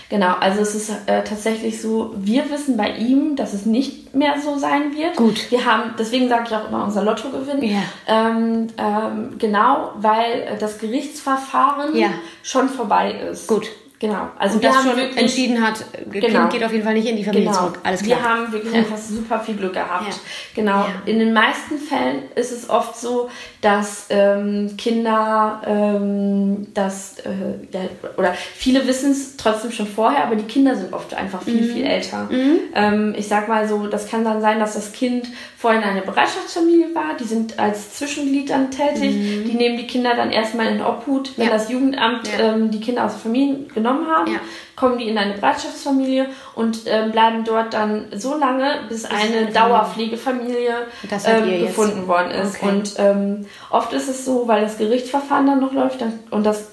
Genau, also es ist äh, tatsächlich so, wir wissen bei ihm, dass es nicht mehr so sein wird. Gut. Wir haben, deswegen sage ich auch immer unser Lottogewinn. Ja. Ähm, ähm, genau, weil äh, das Gerichtsverfahren Ja. schon vorbei ist. Gut. Genau. Also Und das schon wirklich entschieden hat, Genau. Kind geht auf jeden Fall nicht in die Familie Genau. zurück. Alles klar. Wir haben wirklich einfach super viel Glück gehabt. Ja. Genau. Ja. In den meisten Fällen ist es oft so, dass ähm, Kinder, ähm, dass, äh, ja, oder viele wissen es trotzdem schon vorher, aber die Kinder sind oft einfach viel, Mhm. viel älter. Ähm, ich sag mal so, das kann dann sein, dass das Kind vorhin eine Bereitschaftsfamilie war, die sind als Zwischenglied dann tätig, die nehmen die Kinder dann erstmal in Obhut, wenn Mhm. Ja. das Jugendamt Ja. ähm, die Kinder aus der Familie genommen haben Ja. kommen die in eine Bereitschaftsfamilie und ähm, bleiben dort dann so lange, bis eine Dauerpflegefamilie ähm, jetzt. gefunden worden ist. Okay. Und ähm, oft ist es so, weil das Gerichtsverfahren dann noch läuft, dann, und das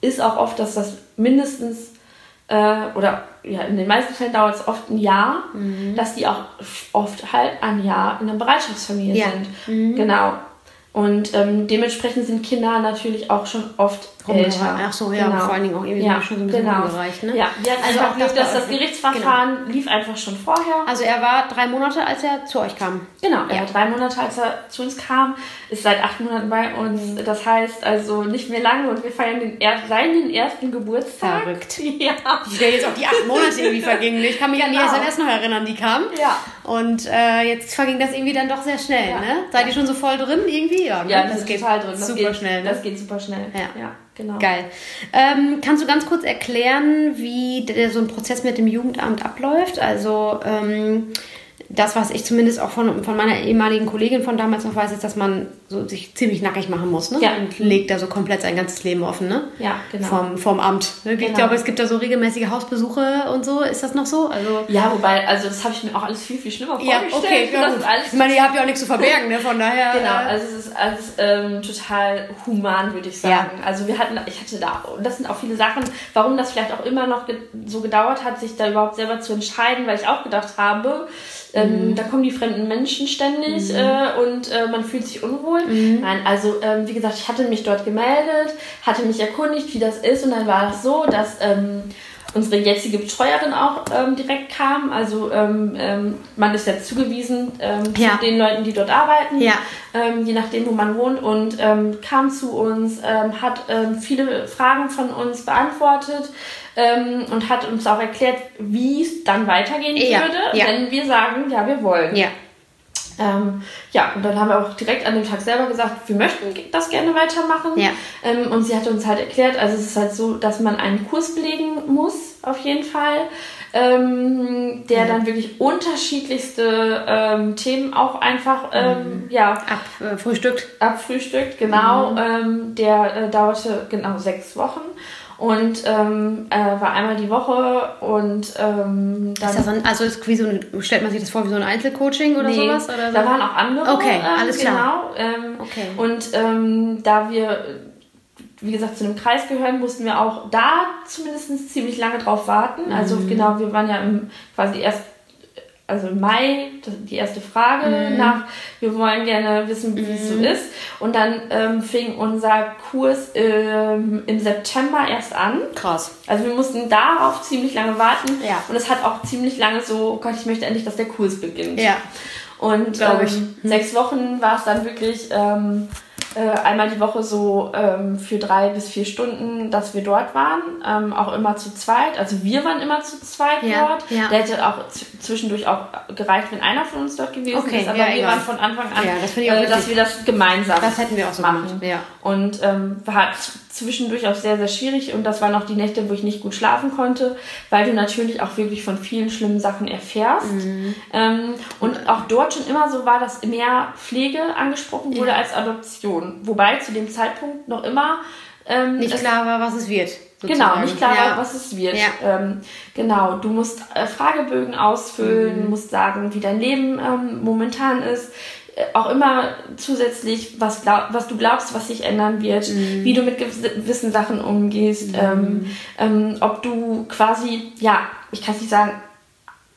ist auch oft, dass das mindestens äh, oder ja, in den meisten Fällen dauert es oft ein Jahr, Mhm. dass die auch oft halt ein Jahr in einer Bereitschaftsfamilie Ja. Mhm. sind. Genau. Und ähm, dementsprechend sind Kinder natürlich auch schon oft älter. Ach so, ja, vor allen Dingen auch irgendwie ja, schon so ein bisschen genau. rumgereicht, ne? Ja, hatten Also auch Glück, das dass das. Gerichtsverfahren lief einfach schon vorher. Also er war drei Monate, als er zu euch kam. Genau, er Ja. war drei Monate, als er zu uns kam, ist seit acht Monaten bei uns. Das heißt also nicht mehr lange und wir feiern den er seinen ersten Geburtstag. Verrückt. Ja. Schnell jetzt auch die acht Monate irgendwie vergingen. Ich kann mich an die Genau. SMS noch erinnern, die kam. Ja. Und äh, jetzt verging das irgendwie dann doch sehr schnell, Ja. ne? Seid ihr schon so voll drin irgendwie? Ja, ne? Ja, das geht total drin. Das super geht, schnell, ne? Das geht super schnell. Ja. ja genau. Geil. Ähm, kannst du ganz kurz erklären, wie der, so ein Prozess mit dem Jugendamt abläuft? Also ähm, das, was ich zumindest auch von, von meiner ehemaligen Kollegin von damals noch weiß, ist, dass man so sich ziemlich nackig machen muss. Ne? Ja. Und legt da so komplett sein ganzes Leben offen, ne? Ja, genau. Vom, vom Amt. Ich Genau. glaube, es gibt da so regelmäßige Hausbesuche und so. Ist das noch so? Also Ja, wobei, also das habe ich mir auch alles viel, viel schlimmer ja, vorgestellt. okay, ja, gut. Ich meine, ihr habt ja auch nichts zu verbergen, ne? Von daher. Genau, äh, also es ist alles ähm, total human, würde ich sagen. Also wir hatten, ich hatte da, und das sind auch viele Sachen, warum das vielleicht auch immer noch ge so gedauert hat, sich da überhaupt selber zu entscheiden, weil ich auch gedacht habe, ähm, da kommen die fremden Menschen ständig äh, und äh, man fühlt sich unwohl. Nein, also ähm, wie gesagt, ich hatte mich dort gemeldet, hatte mich erkundigt, wie das ist und dann war das so, dass ähm, unsere jetzige Betreuerin auch ähm, direkt kam. Also ähm, ähm, man ist ja zugewiesen ähm, Ja. zu den Leuten, die dort arbeiten, Ja. je nachdem, wo man wohnt und kam zu uns, hat viele Fragen von uns beantwortet ähm, und hat uns auch erklärt, wie es dann weitergehen Ja, würde, ja. wenn wir sagen, ja, wir wollen. ja. Ähm, ja, und dann haben wir auch direkt an dem Tag selber gesagt, wir möchten das gerne weitermachen. Ja. Ähm, und sie hat uns halt erklärt, also es ist halt so, dass man einen Kurs belegen muss, auf jeden Fall, ähm, der dann wirklich unterschiedlichste ähm, Themen auch einfach ähm, ja, Ab äh, Frühstückt. abfrühstückt. Mhm. Genau, ähm, der äh, dauerte genau sechs Wochen. Und ähm, äh, war einmal die Woche und ähm, dann Ist das ein, also ist wie so ein, stellt man sich das vor wie so ein Einzelcoaching oder Nee, sowas? Oder so? Da waren auch andere. Okay, ähm, alles klar. Genau. Ähm, Okay. Und ähm, da wir, wie gesagt, zu einem Kreis gehören, mussten wir auch da zumindest ziemlich lange drauf warten. Also Mhm. genau, wir waren ja im, quasi erst, also im Mai, die erste Frage Mhm. nach, wir wollen gerne wissen, wie es so ist. Und dann ähm, fing unser Kurs ähm, im September erst an. Krass. Also wir mussten darauf ziemlich lange warten. Ja. Und es hat auch ziemlich lange so, oh Gott, ich möchte endlich, dass der Kurs beginnt. Ja. Und Glaub ich. ähm, sechs Wochen war es dann wirklich ähm, äh, einmal die Woche so ähm, für drei bis vier Stunden, dass wir dort waren, ähm, auch immer zu zweit. Also wir waren immer zu zweit Ja, dort. ja. Der hätte auch zwischendurch auch gereicht, wenn einer von uns dort gewesen Okay, ist. Aber ja, wir egal. waren von Anfang an, das äh, dass wir das gemeinsam Das hätten wir auch so machen. gemacht. Und ähm, z- zwischendurch auch sehr, sehr schwierig. Und das waren auch die Nächte, wo ich nicht gut schlafen konnte, weil du natürlich auch wirklich von vielen schlimmen Sachen erfährst. Mhm. Ähm, und auch dort schon immer so war, dass mehr Pflege angesprochen wurde Ja. als Adoption. Wobei zu dem Zeitpunkt noch immer ähm, Nicht klar war, was es wird. Genau, sozusagen. nicht klar, ja. was es wird. Ja. Ähm, genau, du musst äh, Fragebögen ausfüllen, Mhm. musst sagen, wie dein Leben ähm, momentan ist. Auch immer zusätzlich, was, glaub, was du glaubst, was sich ändern wird, Mhm. wie du mit gewissen Sachen umgehst, ähm, ähm, ob du quasi, ja, ich kann es nicht sagen,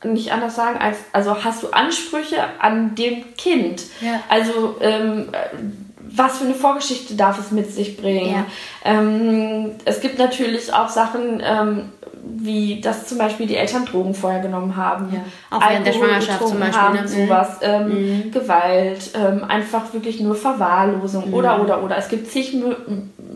nicht anders sagen, als, also hast du Ansprüche an dem Kind. Ja. Also, ähm, was für eine Vorgeschichte darf es mit sich bringen? Ähm, es gibt natürlich auch Sachen, ähm, wie dass zum Beispiel die Eltern Drogen vorher genommen haben. Ja. Auch während der Schwangerschaft zum Beispiel, Haben, ne? Mhm. sowas, ähm, Gewalt, ähm, einfach wirklich nur Verwahrlosung Mhm. oder, oder, oder. Es gibt zig Mi-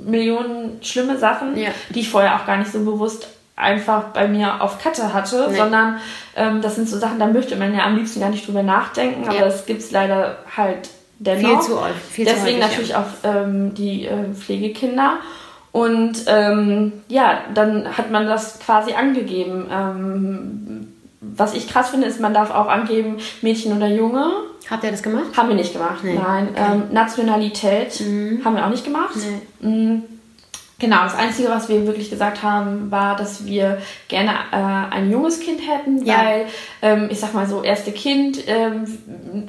Millionen schlimme Sachen, Ja. die ich vorher auch gar nicht so bewusst einfach bei mir auf Kette hatte, Nee. sondern ähm, das sind so Sachen, da möchte man ja am liebsten gar nicht drüber nachdenken, aber Ja. das gibt es leider halt dennoch. Viel zu häufig, viel zu Deswegen häufig, natürlich auch ähm, die äh, Pflegekinder. Und ähm, ja, dann hat man das quasi angegeben. Ähm, was ich krass finde, ist, man darf auch angeben, Mädchen oder Junge. Habt ihr das gemacht? Haben wir nicht gemacht. Nee, Nein. okay. Ähm, Nationalität haben wir auch nicht gemacht. Nee. Mm, Genau, das Einzige, was wir wirklich gesagt haben, war, dass wir gerne äh, ein junges Kind hätten, Ja. weil, ähm, ich sag mal so, erste Kind, ähm,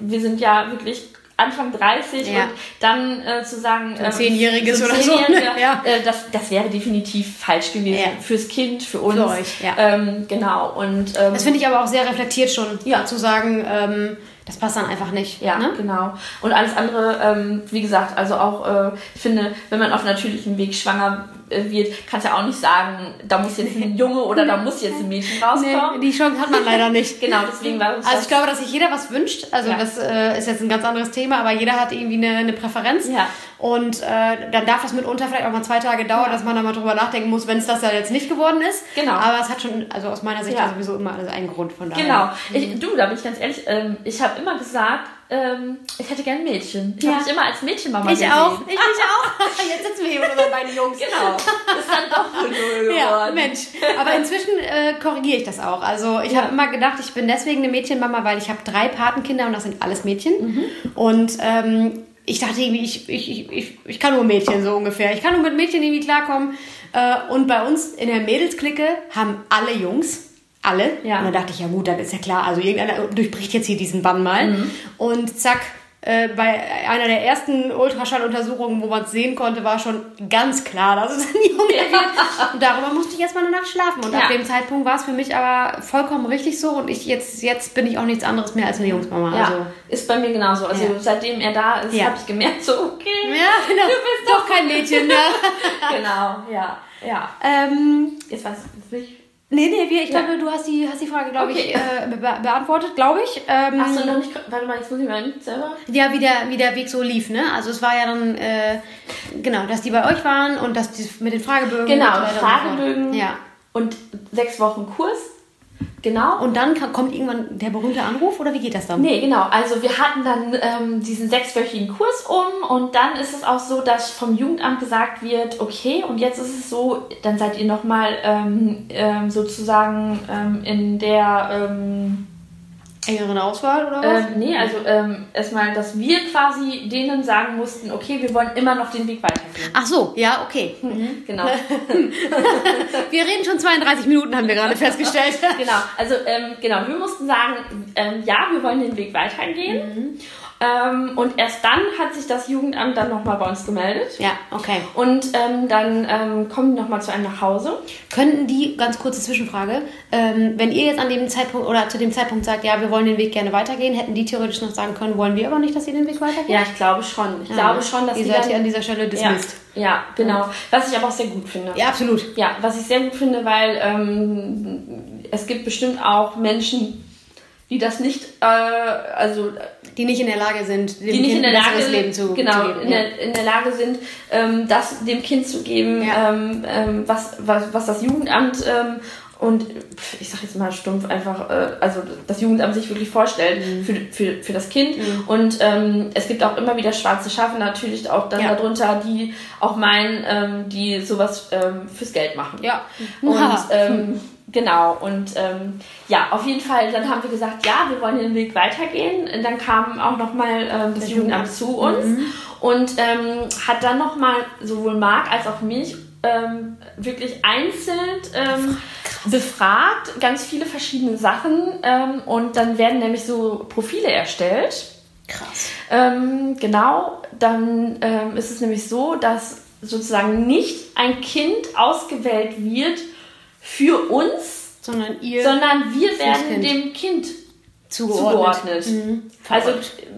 wir sind ja wirklich Anfang 30 Ja. und dann äh, zu sagen, ähm, Zehnjähriges oder so, ne? Ja. äh, das, das wäre definitiv falsch gewesen Ja. fürs Kind, für uns. Für euch, ja. ähm, genau, und ähm, Das finde ich aber auch sehr reflektiert schon, Ja. zu sagen, ähm, das passt dann einfach nicht. Ja, ne? genau. Und alles andere, ähm, wie gesagt, also auch, äh, ich finde, wenn man auf natürlichem Weg schwanger äh, wird, kannst ja auch nicht sagen, da muss jetzt ein Junge oder da muss jetzt ein Mädchen Nee, rauskommen. die Chance hat man leider nicht. Genau, deswegen war uns Also ich glaube, dass sich jeder was wünscht. Also Ja. das äh, ist jetzt ein ganz anderes Thema, aber jeder hat irgendwie eine, eine Präferenz. Ja. Und äh, dann darf das mitunter vielleicht auch mal zwei Tage dauern, Ja. dass man da mal drüber nachdenken muss, wenn es das ja jetzt nicht geworden ist. Genau. Aber es hat schon, also aus meiner Sicht Ja. sowieso immer also einen Grund von daher. Genau. Ich, du, da bin ich ganz ehrlich, ähm, ich habe immer gesagt, ähm, ich hätte gern ein Mädchen. Ich Ja. habe mich immer als Mädchenmama Ich gesehen. auch. Ich mich auch. Jetzt sitzen wir hier mit unseren beiden Jungs. Genau. Ist dann doch so geworden. Ja, Mensch. Aber inzwischen äh, korrigiere ich das auch. Also ich Ja. habe immer gedacht, ich bin deswegen eine Mädchenmama, weil ich habe drei Patenkinder und das sind alles Mädchen. Mhm. Und ähm, ich dachte irgendwie, ich, ich, ich, ich, kann nur Mädchen so ungefähr. Ich kann nur mit Mädchen irgendwie klarkommen. Äh, und bei uns in der Mädelsklicke haben alle Jungs. Alle. Ja. Und dann dachte ich, ja gut, dann ist ja klar. Also irgendeiner durchbricht jetzt hier diesen Bann mal. Mhm. Und zack, äh, bei einer der ersten Ultraschalluntersuchungen, wo man es sehen konnte, war schon ganz klar, dass es ein Junge wird. Und darüber musste ich erstmal eine Nacht schlafen. Und Ja. ab dem Zeitpunkt war es für mich aber vollkommen richtig so. Und ich jetzt, jetzt bin ich auch nichts anderes mehr als eine Jungsmama. Ja, Also, ist bei mir genauso. Also Ja. seitdem er da ist, Ja. habe ich gemerkt, so, okay. ja, genau. Du bist doch kein Mädchen, ne? Genau, ja, ja. ähm, Jetzt weiß ich nicht. Nee, nee, wir, ich Ja. glaube, du hast die, hast die Frage, glaube Okay. ich, äh, be beantwortet, glaube ich. Ähm, Hast du noch nicht, warte mal, jetzt muss ich mal selber. Ja, wie der, wie der Weg so lief, ne? Also es war ja dann, äh, genau, dass die bei euch waren und dass die mit den Fragebögen. Genau, und und. Fragebögen. Ja. Und sechs Wochen Kurs. Genau. Und dann ka- kommt irgendwann der berühmte Anruf oder wie geht das dann? Nee, genau. Also wir hatten dann ähm, diesen sechswöchigen Kurs um und dann ist es auch so, dass vom Jugendamt gesagt wird, okay, und jetzt ist es so, dann seid ihr nochmal ähm, ähm, sozusagen ähm, in der... Engeren Auswahl oder was? ähm, nee, also ähm, erstmal, dass wir quasi denen sagen mussten, okay, wir wollen immer noch den Weg weitergehen. Ach so, ja, okay. Genau. Wir reden schon 32 Minuten, haben wir gerade festgestellt. genau, also ähm, genau, wir mussten sagen, ähm, ja, wir wollen den Weg weitergehen. Ähm, und erst dann hat sich das Jugendamt dann nochmal bei uns gemeldet. Ja, okay. Und ähm, dann ähm, kommen die nochmal zu einem nach Hause. Könnten die, ganz kurze Zwischenfrage, ähm, wenn ihr jetzt an dem Zeitpunkt oder zu dem Zeitpunkt sagt, ja, wir wollen den Weg gerne weitergehen, hätten die theoretisch noch sagen können, wollen wir aber nicht, dass ihr den Weg weitergeht? Ja, ich glaube schon. Ich glaube schon, dass ihr seid dann, hier an dieser Stelle ja, dismissed. ja, genau. Was ich aber auch sehr gut finde. Ja, absolut. Ja, was ich sehr gut finde, weil ähm, es gibt bestimmt auch Menschen, die das nicht, äh, also die nicht in der Lage sind, dem die nicht kind in der Lage sind, Leben zu, genau, zu geben. In, ja. der, in der Lage sind, ähm, das dem Kind zu geben, Ja. ähm, ähm, was, was, was das Jugendamt ähm, und ich sag jetzt mal stumpf einfach, äh, also das Jugendamt sich wirklich vorstellt Mhm. für, für, für das Kind. Und ähm, es gibt auch immer wieder schwarze Schafe natürlich auch dann Ja. darunter, die auch meinen, ähm, die sowas ähm, fürs Geld machen. Ja. Und ähm, genau, und ähm, ja, auf jeden Fall, dann haben wir gesagt, ja, wir wollen den Weg weitergehen. Und dann kam auch nochmal ähm, das Jugendamt zu uns und ähm, hat dann nochmal sowohl Marc als auch mich ähm, wirklich einzeln ähm, befragt, ganz viele verschiedene Sachen ähm, und dann werden nämlich so Profile erstellt. Krass. Ähm, genau, dann ähm, ist es nämlich so, dass sozusagen nicht ein Kind ausgewählt wird für uns, Sondern ihr sondern wir werden dem Kind zugeordnet. zugeordnet. Mhm. Also,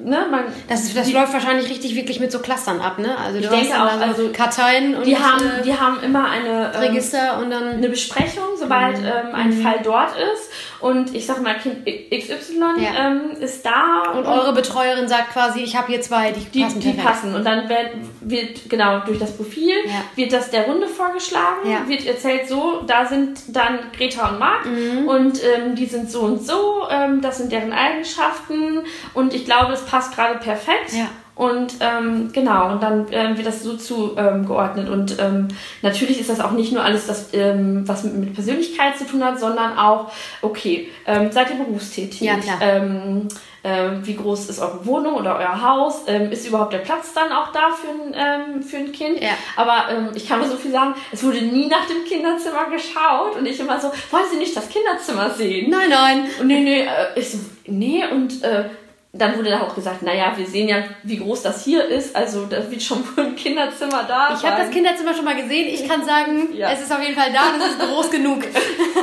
ne, man, Das, das die, läuft wahrscheinlich richtig wirklich mit so Clustern ab, ne? Also du Ich hast denke auch, also Karteien und die, haben, äh, die haben immer eine, ähm, Register und dann eine Besprechung, sobald Mhm. ähm, ein Fall dort ist. Und ich sag mal, Kind XY Ja. ähm, ist da und eure Betreuerin sagt quasi, ich habe hier zwei, die, die, passen die perfekt. passen. Und dann wird, wird genau durch das Profil Ja. wird das der Runde vorgeschlagen, Ja. wird erzählt so, da sind dann Greta und Marc Mhm. und ähm, die sind so und so, ähm, das sind deren Eigenschaften und ich glaube, es passt gerade perfekt. Ja. Und ähm, genau, und dann ähm, wird das so zugeordnet. und ähm, natürlich ist das auch nicht nur alles, das, ähm, was mit, mit Persönlichkeit zu tun hat, sondern auch, okay, ähm, seid ihr berufstätig? Ja, klar. Ähm, ähm, wie groß ist eure Wohnung oder euer Haus? Ähm, ist überhaupt der Platz dann auch da für ein, ähm, für ein Kind? Ja. Aber ähm, ich kann nur so viel sagen, es wurde nie nach dem Kinderzimmer geschaut und ich immer so, wollen Sie nicht das Kinderzimmer sehen? Nein, nein. Und nee, nee, äh, ich so, nee, und äh, dann wurde da auch gesagt, naja, wir sehen ja, wie groß das hier ist, also da wird schon wohl ein Kinderzimmer da. Ich habe das. Kinderzimmer schon mal gesehen. Ich kann sagen, Ja. es ist auf jeden Fall da, das ist groß genug.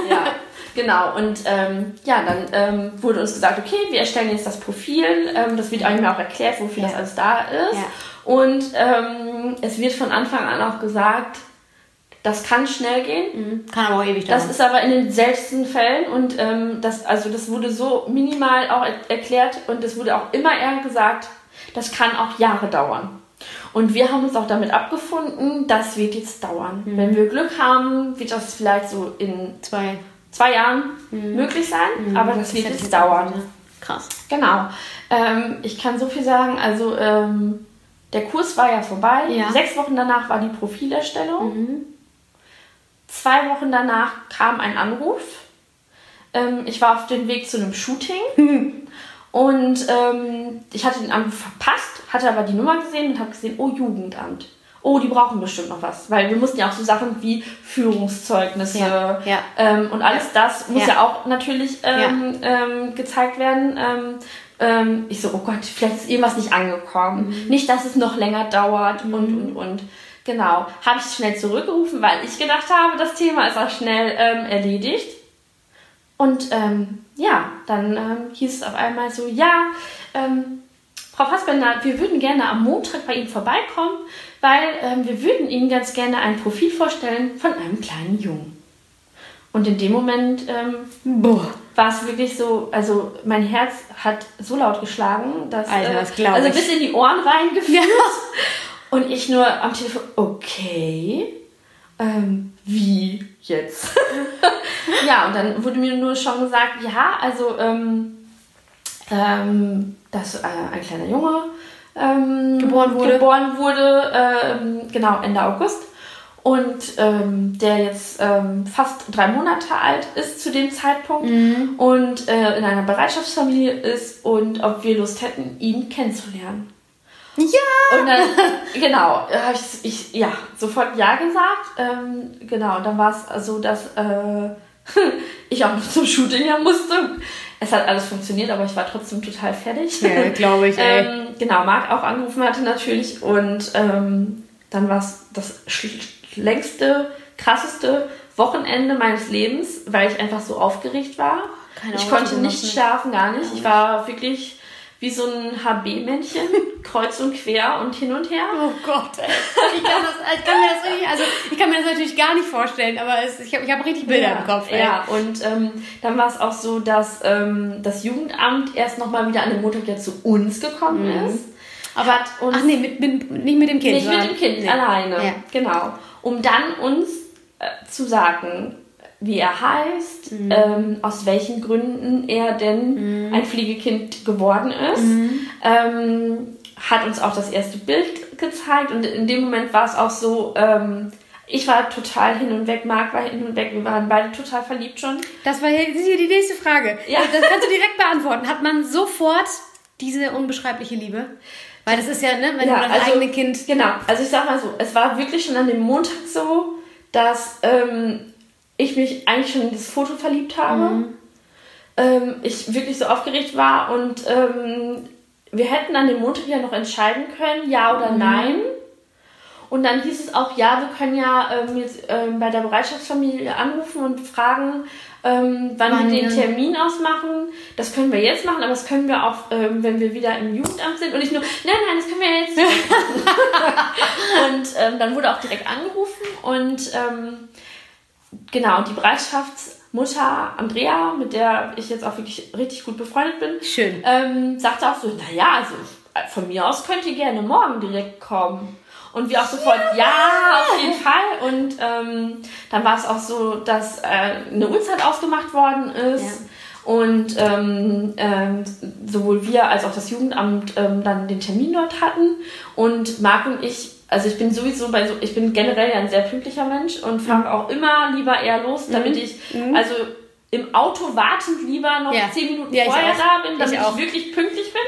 Ja, genau. Und ähm, ja, dann ähm, wurde uns gesagt, okay, wir erstellen jetzt das Profil. Ähm, das wird einem auch erklärt, wofür Ja. das alles da ist. Ja. Und ähm, es wird von Anfang an auch gesagt, das kann schnell gehen. Mhm. Kann aber auch ewig dauern. Das ist aber in den seltensten Fällen und ähm, das, also das wurde so minimal auch er erklärt und es wurde auch immer eher gesagt, das kann auch Jahre dauern. Und wir haben uns auch damit abgefunden, das wird jetzt dauern. Mhm. Wenn wir Glück haben, wird das vielleicht so in zwei. Zwei Jahren möglich sein, aber das wird Mhm. hätte ich jetzt dauern. ne? Krass. Genau. Ähm, ich kann so viel sagen, also ähm, der Kurs war ja vorbei. Ja. Mhm. Sechs Wochen danach war die Profilerstellung. Zwei Wochen danach kam ein Anruf. Ähm, ich war auf dem Weg zu einem Shooting. Und ähm, ich hatte den Anruf verpasst, hatte aber die Nummer gesehen und habe gesehen, oh, Jugendamt. Oh, die brauchen bestimmt noch was. Weil wir mussten ja auch so Sachen wie Führungszeugnisse Ja, ja. Ähm, und alles das muss Ja. ja, auch natürlich ähm, ähm, gezeigt werden. Ähm, ähm, ich so, oh Gott, vielleicht ist irgendwas nicht angekommen. Mhm. Nicht, dass es noch länger dauert und, und, und. Genau. Habe ich schnell zurückgerufen, weil ich gedacht habe, das Thema ist auch schnell ähm, erledigt. Und ja, dann hieß es auf einmal so, ja, Frau Fassbender, wir würden gerne am Montag bei Ihnen vorbeikommen, weil ähm, wir würden Ihnen ganz gerne ein Profil vorstellen von einem kleinen Jungen. Und in dem Moment ähm, war es wirklich so, also mein Herz hat so laut geschlagen, dass Alter, äh, das glaub also bis in die Ohren reingeführt und ich nur am Telefon, okay, ähm, wie jetzt? ja, und dann wurde mir nur schon gesagt, ja, also ähm, ähm, dass äh, ein kleiner Junge ähm, Geboren wurde. geboren wurde ähm, genau Ende August und ähm, der jetzt ähm, fast drei Monate alt ist zu dem Zeitpunkt Mhm. und äh, in einer Bereitschaftsfamilie ist und ob wir Lust hätten, ihn kennenzulernen. Ja! Und dann, genau, habe ich, ich ja sofort Ja gesagt. Ähm, genau, dann war es so, dass äh, ich auch noch zum Shooting ja musste. Es hat alles funktioniert, aber ich war trotzdem total fertig. Ja, glaube ich, ey. ähm, genau, Marc auch angerufen hatte natürlich. Und ähm, dann war es das längste, krasseste Wochenende meines Lebens, weil ich einfach so aufgeregt war. Keine ich konnte nicht schlafen, gar nicht. Ich war wirklich wie so ein HB-Männchen, kreuz und quer und hin und her. Oh Gott, ey. Ich kann, das, ich kann mir das richtig, also ich kann mir das natürlich gar nicht vorstellen, aber es, ich habe ich hab richtig Bilder ja, im Kopf. Ey. Ja, und ähm, dann war es auch so, dass ähm, das Jugendamt erst nochmal wieder an dem Montag ja zu uns gekommen Mhm. ist. Aber hat uns Ach nee, mit, mit, nicht mit dem Kind. nicht mit dem Kind, nee. alleine. Ja. Genau. Um dann uns äh, zu sagen, wie er heißt, Mhm. ähm, aus welchen Gründen er denn ein Pflegekind geworden ist. Mhm. Ähm, hat uns auch das erste Bild gezeigt und in dem Moment war es auch so, ähm, ich war total hin und weg, Marc war hin und weg, wir waren beide total verliebt schon. Das war hier, die nächste Frage. Ja. Das kannst du direkt beantworten. Hat man sofort diese unbeschreibliche Liebe? Weil das ist ja, ne, wenn Ja, du das also- eigene Kind. Genau, also ich sag mal so, es war wirklich schon an dem Montag so, dass ähm, ich mich eigentlich schon in das Foto verliebt habe. Ähm, ich wirklich so aufgeregt war und ähm, wir hätten an dem Montag ja noch entscheiden können, ja oder nein. Und dann hieß es auch, ja, wir können ja ähm, jetzt ähm, bei der Bereitschaftsfamilie anrufen und fragen, ähm, wann, Wann wir den? Termin ausmachen. Das können wir jetzt machen, aber das können wir auch, ähm, wenn wir wieder im Jugendamt sind. Und ich nur, nein, nein, das können wir jetzt und ähm, dann wurde auch direkt angerufen und ähm, genau, die Bereitschaftsmutter Andrea, mit der ich jetzt auch wirklich richtig gut befreundet bin, Schön. ähm, sagte auch so, naja, also äh, von mir aus könnt ihr gerne morgen direkt kommen. Und wir auch sofort, ja, auf jeden Fall. Und ähm, dann war es auch so, dass äh, eine Uhrzeit ausgemacht worden ist. Und ähm, ähm, sowohl wir als auch das Jugendamt ähm, dann den Termin dort hatten. Und Marc und ich, also ich bin sowieso bei so, ich bin generell ja ein sehr pünktlicher Mensch und fahre auch immer lieber eher los, damit ich, also im Auto wartend lieber noch Ja. zehn Minuten Ja, ich vorher da bin, Ich damit ich, auch. wirklich pünktlich bin.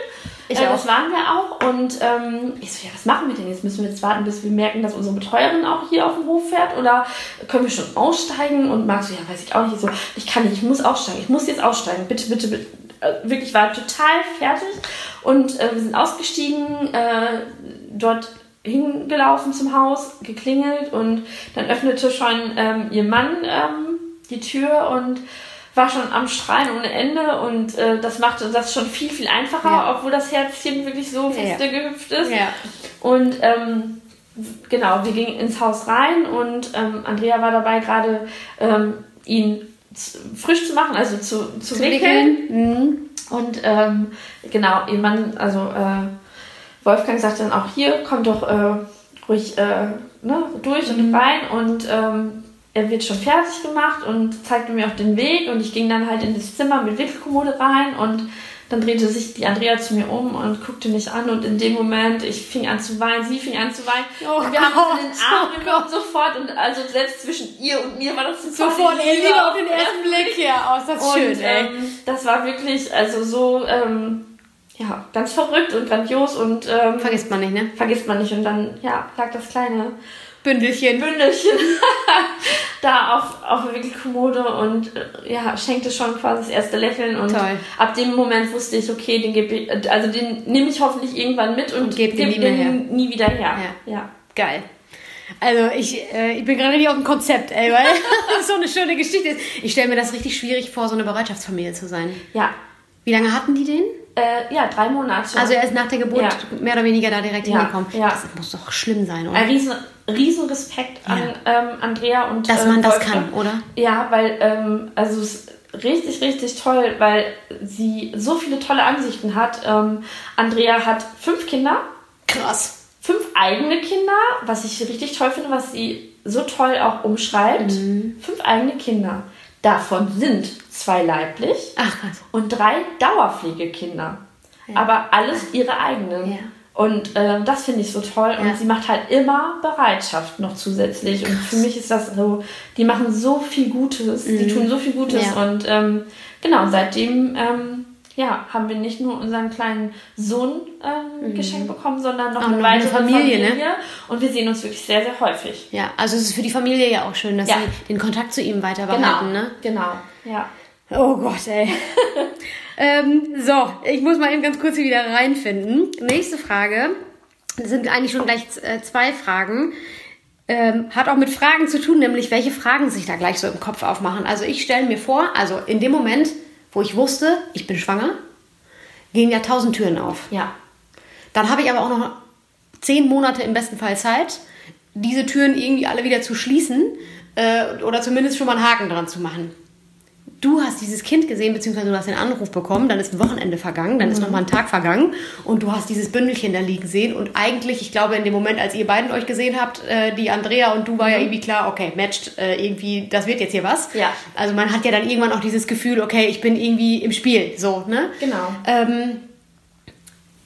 Ich äh, auch. Das waren wir auch. Und ähm, ich so, ja, was machen wir denn jetzt? Müssen wir jetzt warten, bis wir merken, dass unsere Betreuerin auch hier auf dem Hof fährt? Oder können wir schon aussteigen? Und Marc so, ja, weiß ich auch nicht. Ich so, ich kann nicht, ich muss aussteigen. Ich muss jetzt aussteigen. Bitte, bitte, bitte. Äh, wirklich, war total fertig. Und äh, wir sind ausgestiegen, äh, dort hingelaufen zum Haus, geklingelt und dann öffnete schon ähm, ihr Mann ähm, die Tür und war schon am Schreien ohne Ende und äh, das machte das schon viel, viel einfacher, Ja. obwohl das Herzchen wirklich so feste ja. gehüpft ist. Ja. Und ähm, genau, wir gingen ins Haus rein und ähm, Andrea war dabei, gerade ähm, ihn frisch zu machen, also zu, zu, Zu wickeln. wickeln. Mhm. Und ähm, genau, ihr Mann, also äh, Wolfgang sagt dann auch hier, komm doch äh, ruhig äh, ne, durch und rein. Und ähm, er wird schon fertig gemacht und zeigte mir auch den Weg. Und ich ging dann halt in das Zimmer mit Wickelkommode rein. Und dann drehte sich die Andrea zu mir um und guckte mich an. Und in dem Moment, ich fing an zu weinen, sie fing an zu weinen. Oh und wir haben uns in Gott, den Arm oh genommen sofort. Und also selbst zwischen ihr und mir war das Sofort die Liebe auf den ersten Blick. Ja, oh, ist das und schön, ey. ähm, das war wirklich also so ähm, ja ganz verrückt und grandios und ähm, Vergisst man nicht, ne? vergisst man nicht und dann ja lag das kleine Bündelchen. Bündelchen da auf, auf der Wickelkommode und äh, ja, schenkte schon quasi das erste Lächeln und Toll. ab dem Moment wusste ich, okay, den gebe ich, äh, also den nehme ich hoffentlich irgendwann mit und, Und geb den geb nie nie wieder her. Ja. ja. Geil. Also ich, äh, ich bin gerade richtig auf dem Konzept, ey, weil das so eine schöne Geschichte ist. Ich stelle mir das richtig schwierig vor, so eine Bereitschaftsfamilie zu sein. Ja, Wie lange hatten die den? Äh, ja drei Monate. Also er ist nach der Geburt Ja. mehr oder weniger da direkt Ja, hingekommen. ja. Das muss doch schlimm sein, oder? Ein riesen, riesen Respekt an ähm, Andrea und Dass äh, man das Wolfgang. kann, oder? Ja, weil ähm, also es ist richtig, richtig toll, weil sie so viele tolle Ansichten hat. Ähm, Andrea hat fünf Kinder, Krass. fünf eigene Kinder, was ich richtig toll finde, was sie so toll auch umschreibt. Mhm. Fünf eigene Kinder. Davon sind zwei leiblich Ach krass. und drei Dauerpflegekinder. Aber alles ihre eigenen. Ja. Und äh, das finde ich so toll. Und Ja. sie macht halt immer Bereitschaft noch zusätzlich. Und für mich ist das so, die machen so viel Gutes, die tun so viel Gutes. Mhm. Ja. Und ähm, genau, seitdem ähm, ja, haben wir nicht nur unseren kleinen Sohn ähm, geschenkt bekommen, sondern noch Mhm. noch eine weitere Familie, Familie. ne? Und wir sehen uns wirklich sehr, sehr häufig. Ja, also es ist für die Familie ja auch schön, dass Ja. sie den Kontakt zu ihm weiter Genau. behalten, ne? Genau. Ja. Oh Gott, ey. ähm, so, ich muss mal eben ganz kurz hier wieder reinfinden. Nächste Frage. Das sind eigentlich schon gleich äh, zwei Fragen. Ähm, hat auch mit Fragen zu tun, nämlich welche Fragen sich da gleich so im Kopf aufmachen. Also ich stelle mir vor, also in dem Moment, wo ich wusste, ich bin schwanger, gehen ja tausend Türen auf. Ja. Dann habe ich aber auch noch zehn Monate im besten Fall Zeit, diese Türen irgendwie alle wieder zu schließen äh, oder zumindest schon mal einen Haken dran zu machen. Du hast dieses Kind gesehen, beziehungsweise du hast den Anruf bekommen, dann ist ein Wochenende vergangen, dann mhm. ist noch mal ein Tag vergangen und du hast dieses Bündelchen da liegen sehen und eigentlich, ich glaube, in dem Moment, als ihr beiden euch gesehen habt, äh, die Andrea und du, war mhm. ja irgendwie klar, okay, matcht äh, irgendwie, das wird jetzt hier was. Ja. Also man hat ja dann irgendwann auch dieses Gefühl, okay, ich bin irgendwie im Spiel, so, ne? Genau. Ähm,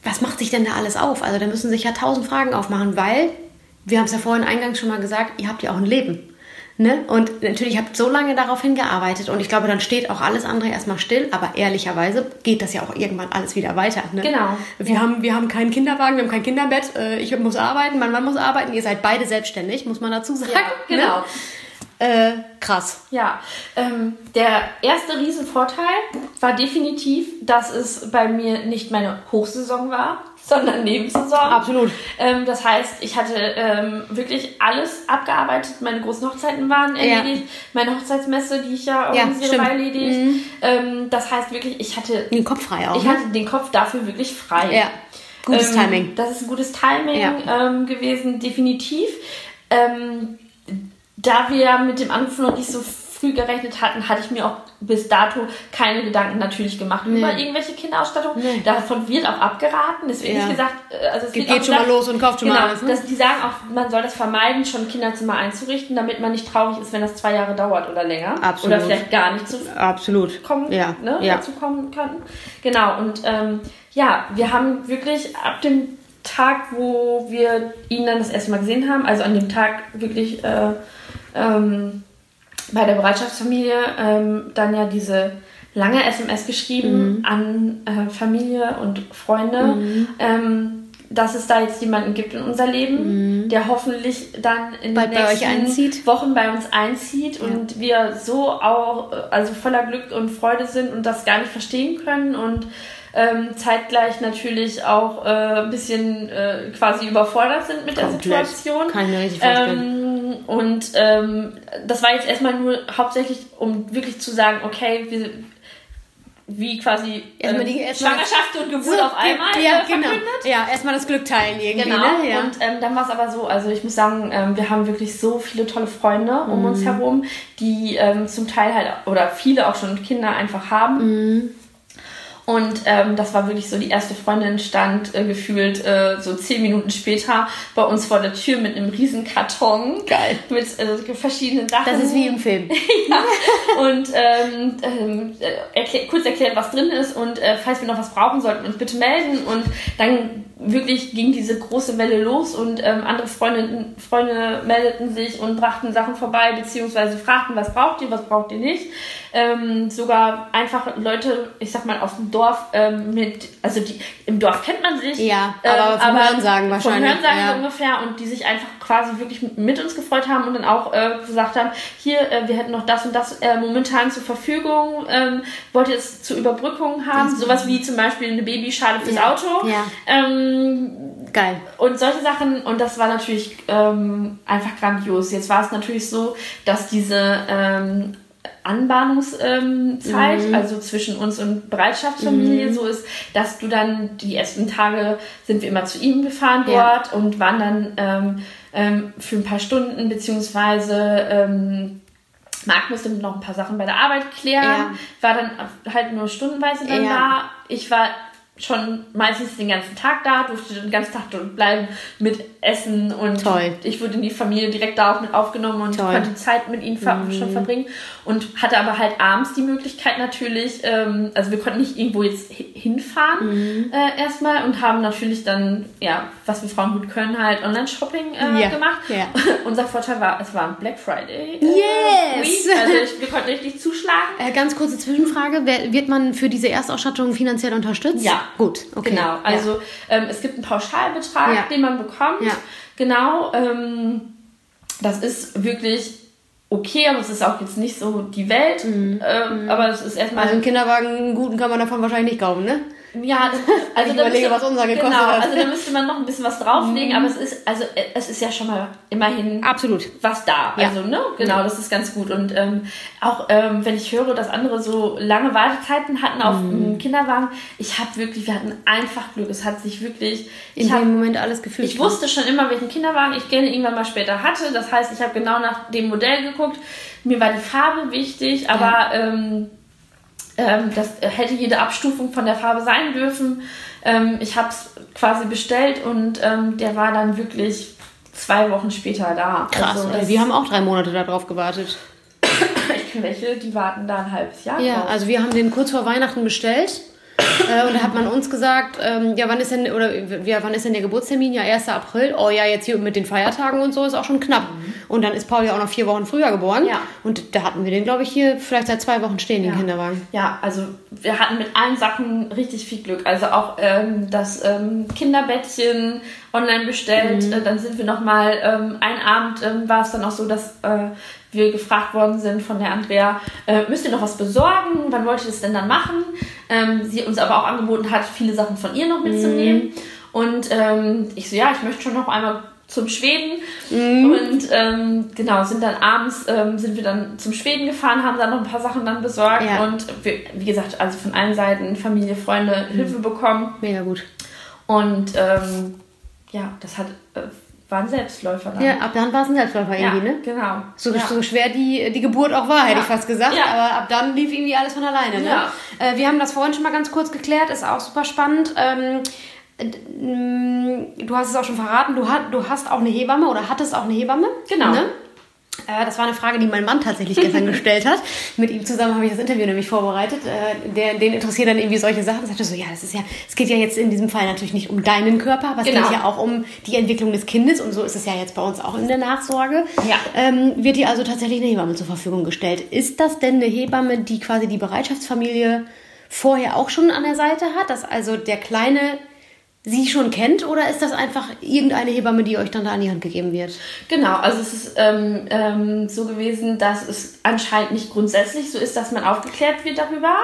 was macht sich denn da alles auf? Also da müssen sich ja tausend Fragen aufmachen, weil, wir haben es ja vorhin eingangs schon mal gesagt, ihr habt ja auch ein Leben. Ne? Und natürlich habt so lange darauf hingearbeitet und ich glaube, dann steht auch alles andere erstmal still, aber ehrlicherweise geht das ja auch irgendwann alles wieder weiter. Ne? Genau. Wir, ja. haben, wir haben keinen Kinderwagen, wir haben kein Kinderbett, äh, ich muss arbeiten, mein Mann muss arbeiten, ihr seid beide selbstständig, muss man dazu sagen. Ja, genau. Ne? Äh, krass. Ja, ähm, der erste Riesenvorteil war definitiv, dass es bei mir nicht meine Hochsaison war, sondern Nebensaison. Absolut. Ähm, das heißt, ich hatte ähm, wirklich alles abgearbeitet. Meine großen Hochzeiten waren erledigt. Ja. Meine Hochzeitsmesse, die ich ja organisiere, ja, war erledigt. Mhm. Ähm, das heißt wirklich, ich hatte den Kopf frei auch. Ich ne? hatte den Kopf dafür wirklich frei. Ja. Gutes ähm, Timing. Das ist ein gutes Timing ja. Ähm, gewesen, definitiv. Ähm, da wir mit dem Anruf noch nicht so früh gerechnet hatten, hatte ich mir auch bis dato keine Gedanken natürlich gemacht nee. über irgendwelche Kinderausstattung. Nee. Davon wird auch abgeraten. Deswegen ja. nicht gesagt, äh, also es geht, geht schon gesagt, mal los und kauft schon genau, mal alles. Ne? Dass die sagen auch, man soll das vermeiden, schon Kinderzimmer einzurichten, damit man nicht traurig ist, wenn das zwei Jahre dauert oder länger. Absolut. Oder vielleicht gar nicht zu Absolut. kommen, ja. Ne, ja. dazu kommen kann. Genau. Und ähm, ja, wir haben wirklich ab dem Tag, wo wir ihn dann das erste Mal gesehen haben, also an dem Tag wirklich äh, ähm, bei der Bereitschaftsfamilie ähm, dann ja diese lange SMS geschrieben mhm. an äh, Familie und Freunde, mhm. ähm, dass es da jetzt jemanden gibt in unser Leben, mhm. der hoffentlich dann in Bald den nächsten Wochen bei uns einzieht ja. und wir so auch also voller Glück und Freude sind und das gar nicht verstehen können und ähm, zeitgleich natürlich auch äh, ein bisschen äh, quasi überfordert sind mit Komplett. der Situation. Mir richtig. Ähm, und ähm, das war jetzt erstmal nur hauptsächlich, um wirklich zu sagen, okay, wir, wie quasi erstmal die, erstmal Schwangerschaft und Geburt so, auf einmal ja, äh, genau. Ja, erstmal das Glück teilen irgendwie. Genau. Ne? Ja. Und ähm, dann war es aber so, also ich muss sagen, ähm, wir haben wirklich so viele tolle Freunde um mhm. uns herum, die ähm, zum Teil halt oder viele auch schon Kinder einfach haben. Mhm. Und ähm, das war wirklich so, die erste Freundin stand äh, gefühlt äh, so zehn Minuten später bei uns vor der Tür mit einem riesen Karton. Geil. Mit äh, verschiedenen Sachen. Das ist wie im Film. ja. Und ähm, ähm, erklär, kurz erklärt, was drin ist und äh, falls wir noch was brauchen, sollten wir uns bitte melden. Und dann wirklich ging diese große Welle los und ähm, andere Freunde, Freunde meldeten sich und brachten Sachen vorbei, beziehungsweise fragten, was braucht ihr, was braucht ihr nicht. Ähm, sogar einfach Leute, ich sag mal, aus dem Dorf ähm, mit, also die, im Dorf kennt man sich. Ja, aber ähm, vom aber Hörensagen wahrscheinlich. Vom Hörensagen ja. ungefähr und die sich einfach quasi wirklich mit uns gefreut haben und dann auch äh, gesagt haben, hier, äh, wir hätten noch das und das äh, momentan zur Verfügung, ähm, wollt ihr es zur Überbrückung haben? Mhm. Sowas wie zum Beispiel eine Babyschale fürs ja. Auto. Ja. Ähm, Geil. Und solche Sachen, und das war natürlich ähm, einfach grandios. Jetzt war es natürlich so, dass diese ähm, Anbahnungszeit, ähm, mhm. also zwischen uns und Bereitschaftsfamilie, mhm. so ist, dass du dann die ersten Tage sind wir immer zu ihm gefahren dort ja. und waren dann ähm, ähm, für ein paar Stunden beziehungsweise ähm, Marc musste noch ein paar Sachen bei der Arbeit klären, ja. war dann halt nur stundenweise dann ja. da. Ich war schon meistens den ganzen Tag da, durfte den ganzen Tag dort bleiben mit Essen und Toll. ich wurde in die Familie direkt da auch mit aufgenommen und Toll. konnte Zeit mit ihnen mhm. schon verbringen und hatte aber halt abends die Möglichkeit natürlich, ähm, also wir konnten nicht irgendwo jetzt hinfahren mhm. äh, erstmal und haben natürlich dann, ja, was wir Frauen gut können, halt Online-Shopping äh, ja. gemacht. Ja. Unser Vorteil war, es war ein Black Friday. Äh, yes! Week. Also ich, wir konnten richtig zuschlagen. Äh, ganz kurze Zwischenfrage, wird man für diese Erstausstattung finanziell unterstützt? Ja. Gut, okay. Genau, also ähm, es gibt einen Pauschalbetrag, den man bekommt. Genau, ähm, das ist wirklich okay, aber es ist auch jetzt nicht so die Welt. Mhm. Ähm, aber es ist erstmal. Also einen Kinderwagen, einen guten kann man davon wahrscheinlich nicht kaufen, ne? Ja, also ich überlege, müsste, was unser gekostet genau, hat. Also da müsste man noch ein bisschen was drauflegen, Mhm. aber es ist, also äh, es ist ja schon mal immerhin Absolut. was da. Ja. Also, ne? Genau, das ist ganz gut. Und ähm, auch ähm, wenn ich höre, dass andere so lange Wartezeiten hatten auf Mhm. dem Kinderwagen, ich habe wirklich, wir hatten einfach Glück. Es hat sich wirklich. In Ich, hab, dem Moment alles gefühlt. ich wusste schon immer, welchen Kinderwagen ich gerne irgendwann mal später hatte. Das heißt, ich habe genau nach dem Modell geguckt. Mir war die Farbe wichtig, aber ähm, ähm, das hätte jede Abstufung von der Farbe sein dürfen. Ähm, ich habe es quasi bestellt und ähm, der war dann wirklich zwei Wochen später da. Krass. Also wir haben auch drei Monate darauf gewartet. ich kenne welche, die warten da ein halbes Jahr Ja, drauf. also wir haben den kurz vor Weihnachten bestellt. Äh, und da hat man uns gesagt, ähm, ja, wann ist denn, oder ja, wann ist denn der Geburtstermin? Ja, 1. April. Oh ja, jetzt hier mit den Feiertagen und so ist auch schon knapp. Und dann ist Paul ja auch noch vier Wochen früher geboren. Mhm. Ja. Und da hatten wir den, glaube ich, hier vielleicht seit zwei Wochen stehen, den Ja. Kinderwagen. Ja, also wir hatten mit allen Sachen richtig viel Glück. Also auch ähm, das ähm, Kinderbettchen online bestellt. Mhm. Äh, dann sind wir nochmal, ähm, einen Abend ähm, war es dann auch so, dass äh, wir gefragt worden sind von der Andrea, äh, müsst ihr noch was besorgen? Wann wollt ihr das denn dann machen? Ähm, sie uns aber auch angeboten hat, viele Sachen von ihr noch mitzunehmen. Und ähm, ich so, ja, ich möchte schon noch einmal zum Schweden und ähm, genau sind dann abends ähm, sind wir dann zum Schweden gefahren haben dann noch ein paar Sachen dann besorgt Ja. und wir, wie gesagt also von allen Seiten Familie Freunde Hilfe bekommen Mega gut. und ähm, ja das hat äh, war ein Selbstläufer dann. Ja, ab dann war es ein Selbstläufer ja irgendwie, ne? genau So, ja. so schwer die, die Geburt auch war, hätte Ja. ich fast gesagt. Ja. Aber ab dann lief irgendwie alles von alleine. Ne? Ja. Äh, wir haben das vorhin schon mal ganz kurz geklärt, ist auch super spannend. Ähm, du hast es auch schon verraten, du, hat, du hast auch eine Hebamme oder hattest auch eine Hebamme. Genau. Ne? Äh, das war eine Frage, die mein Mann tatsächlich gestern gestellt hat. Mit ihm zusammen habe ich das Interview nämlich vorbereitet. Äh, der, den interessieren dann irgendwie solche Sachen. Sagte so, ja, das ist ja, es geht ja jetzt in diesem Fall natürlich nicht um deinen Körper, aber es Genau. geht ja auch um die Entwicklung des Kindes und so ist es ja jetzt bei uns auch in der Nachsorge. Ja. Ähm, wird dir also tatsächlich eine Hebamme zur Verfügung gestellt. Ist das denn eine Hebamme, die quasi die Bereitschaftsfamilie vorher auch schon an der Seite hat, dass also der Kleine sie schon kennt oder ist das einfach irgendeine Hebamme, die euch dann da an die Hand gegeben wird? Genau, also es ist ähm, ähm, so gewesen, dass es anscheinend nicht grundsätzlich so ist, dass man aufgeklärt wird darüber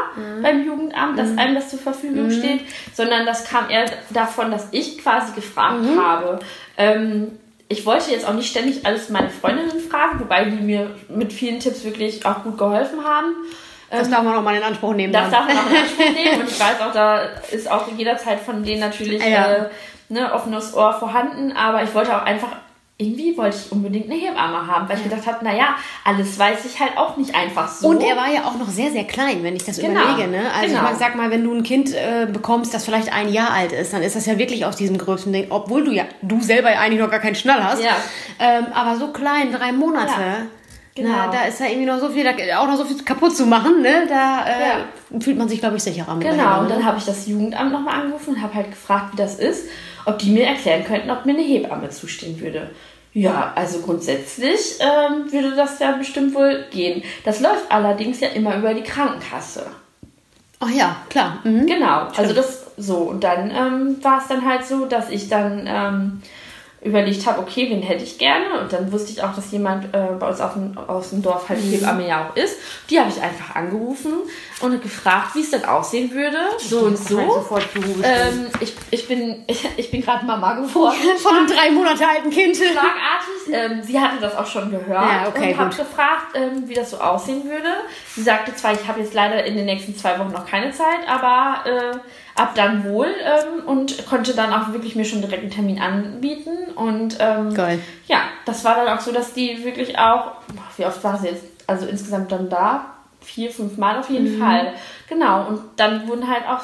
beim Jugendamt, dass einem das zur Verfügung steht, sondern das kam eher davon, dass ich quasi gefragt habe. Ähm, ich wollte jetzt auch nicht ständig alles meine Freundinnen fragen, wobei die mir mit vielen Tipps wirklich auch gut geholfen haben. Das darf man auch mal in Anspruch nehmen. Das dann. darf man auch in Anspruch nehmen und ich weiß auch, da ist auch jederzeit von denen natürlich Ja. äh, ne, offenes Ohr vorhanden, aber ich wollte auch einfach, irgendwie wollte ich unbedingt eine Hebamme haben, weil ich gedacht habe, naja, alles weiß ich halt auch nicht einfach so. Und er war ja auch noch sehr, sehr klein, wenn ich das Genau. überlege. Ne? Also Genau. ich sag mal, wenn du ein Kind äh, bekommst, das vielleicht ein Jahr alt ist, dann ist das ja wirklich aus diesem größten Ding, obwohl du ja, du selber ja eigentlich noch gar keinen Schnall hast. Ja. Ähm, aber so klein, drei Monate. Ja, genau. Na, da ist ja irgendwie noch so viel, da, auch noch so viel kaputt zu machen, ne? Da äh, fühlt man sich, glaube ich, sicherer mit Genau, Hebamme, und dann habe ich das Jugendamt nochmal angerufen und habe halt gefragt, wie das ist, ob die mir erklären könnten, ob mir eine Hebamme zustehen würde. Ja, also grundsätzlich ähm, würde das ja bestimmt wohl gehen. Das läuft allerdings ja immer über die Krankenkasse. Ach ja, klar. Mhm. Genau, also das so. Und dann ähm, war es dann halt so, dass ich dann ähm, überlegt habe, okay, wen hätte ich gerne? Und dann wusste ich auch, dass jemand äh, bei uns auf dem, aus dem Dorf halt Hebamme ja auch ist. Die habe ich einfach angerufen und gefragt, wie es denn aussehen würde. So und so. Halt. Ähm, ich, ich bin, ich, ich bin gerade Mama geworden. Von einem drei Monate alten Kind. Schlagartig. Ähm, sie hatte das auch schon gehört Ja, okay, und hat gut. gefragt, ähm, wie das so aussehen würde. Sie sagte zwar, ich habe jetzt leider in den nächsten zwei Wochen noch keine Zeit, aber äh, ab dann wohl ähm, und konnte dann auch wirklich mir schon direkt einen Termin anbieten. Und ähm, Geil. ja, das war dann auch so, dass die wirklich auch, wie oft war sie jetzt, also insgesamt dann da? Vier, fünf Mal auf jeden Mhm. Fall. Genau. Und dann wurden halt auch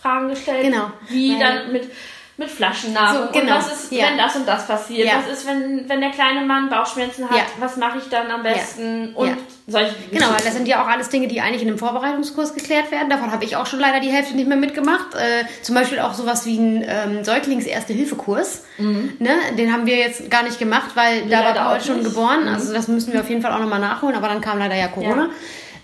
Fragen gestellt, Genau. wie Weil- dann mit, mit Flaschennahrung So, genau. und was ist, Ja. wenn das und das passiert, Ja. was ist, wenn, wenn der kleine Mann Bauchschmerzen hat, Ja. was mache ich dann am besten und solche Genau, weil das sind ja auch alles Dinge, die eigentlich in einem Vorbereitungskurs geklärt werden. Davon habe ich auch schon leider die Hälfte nicht mehr mitgemacht. Äh, zum Beispiel auch sowas wie ein ähm, Säuglings-Erste-Hilfe-Kurs. Ne? Den haben wir jetzt gar nicht gemacht, weil da war leider Paul auch schon nicht. geboren. Also das müssen wir auf jeden Fall auch nochmal nachholen, aber dann kam leider ja Corona.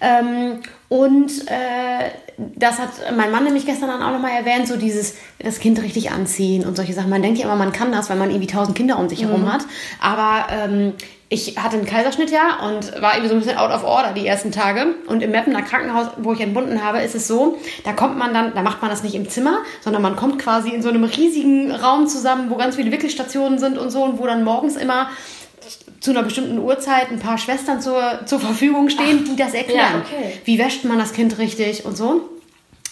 Ähm, Und äh, das hat mein Mann nämlich gestern dann auch nochmal erwähnt, so dieses, das Kind richtig anziehen und solche Sachen. Man denkt ja immer, man kann das, weil man irgendwie tausend Kinder um sich herum hat. Aber ähm, ich hatte einen Kaiserschnitt ja und war irgendwie so ein bisschen out of order die ersten Tage. Und im Meppener Krankenhaus, wo ich entbunden habe, ist es so, da kommt man dann, da macht man das nicht im Zimmer, sondern man kommt quasi in so einem riesigen Raum zusammen, wo ganz viele Wickelstationen sind und so und wo dann morgens immer zu einer bestimmten Uhrzeit ein paar Schwestern zur, zur Verfügung stehen, die das erklären. Ja, okay. Wie wäscht man das Kind richtig und so.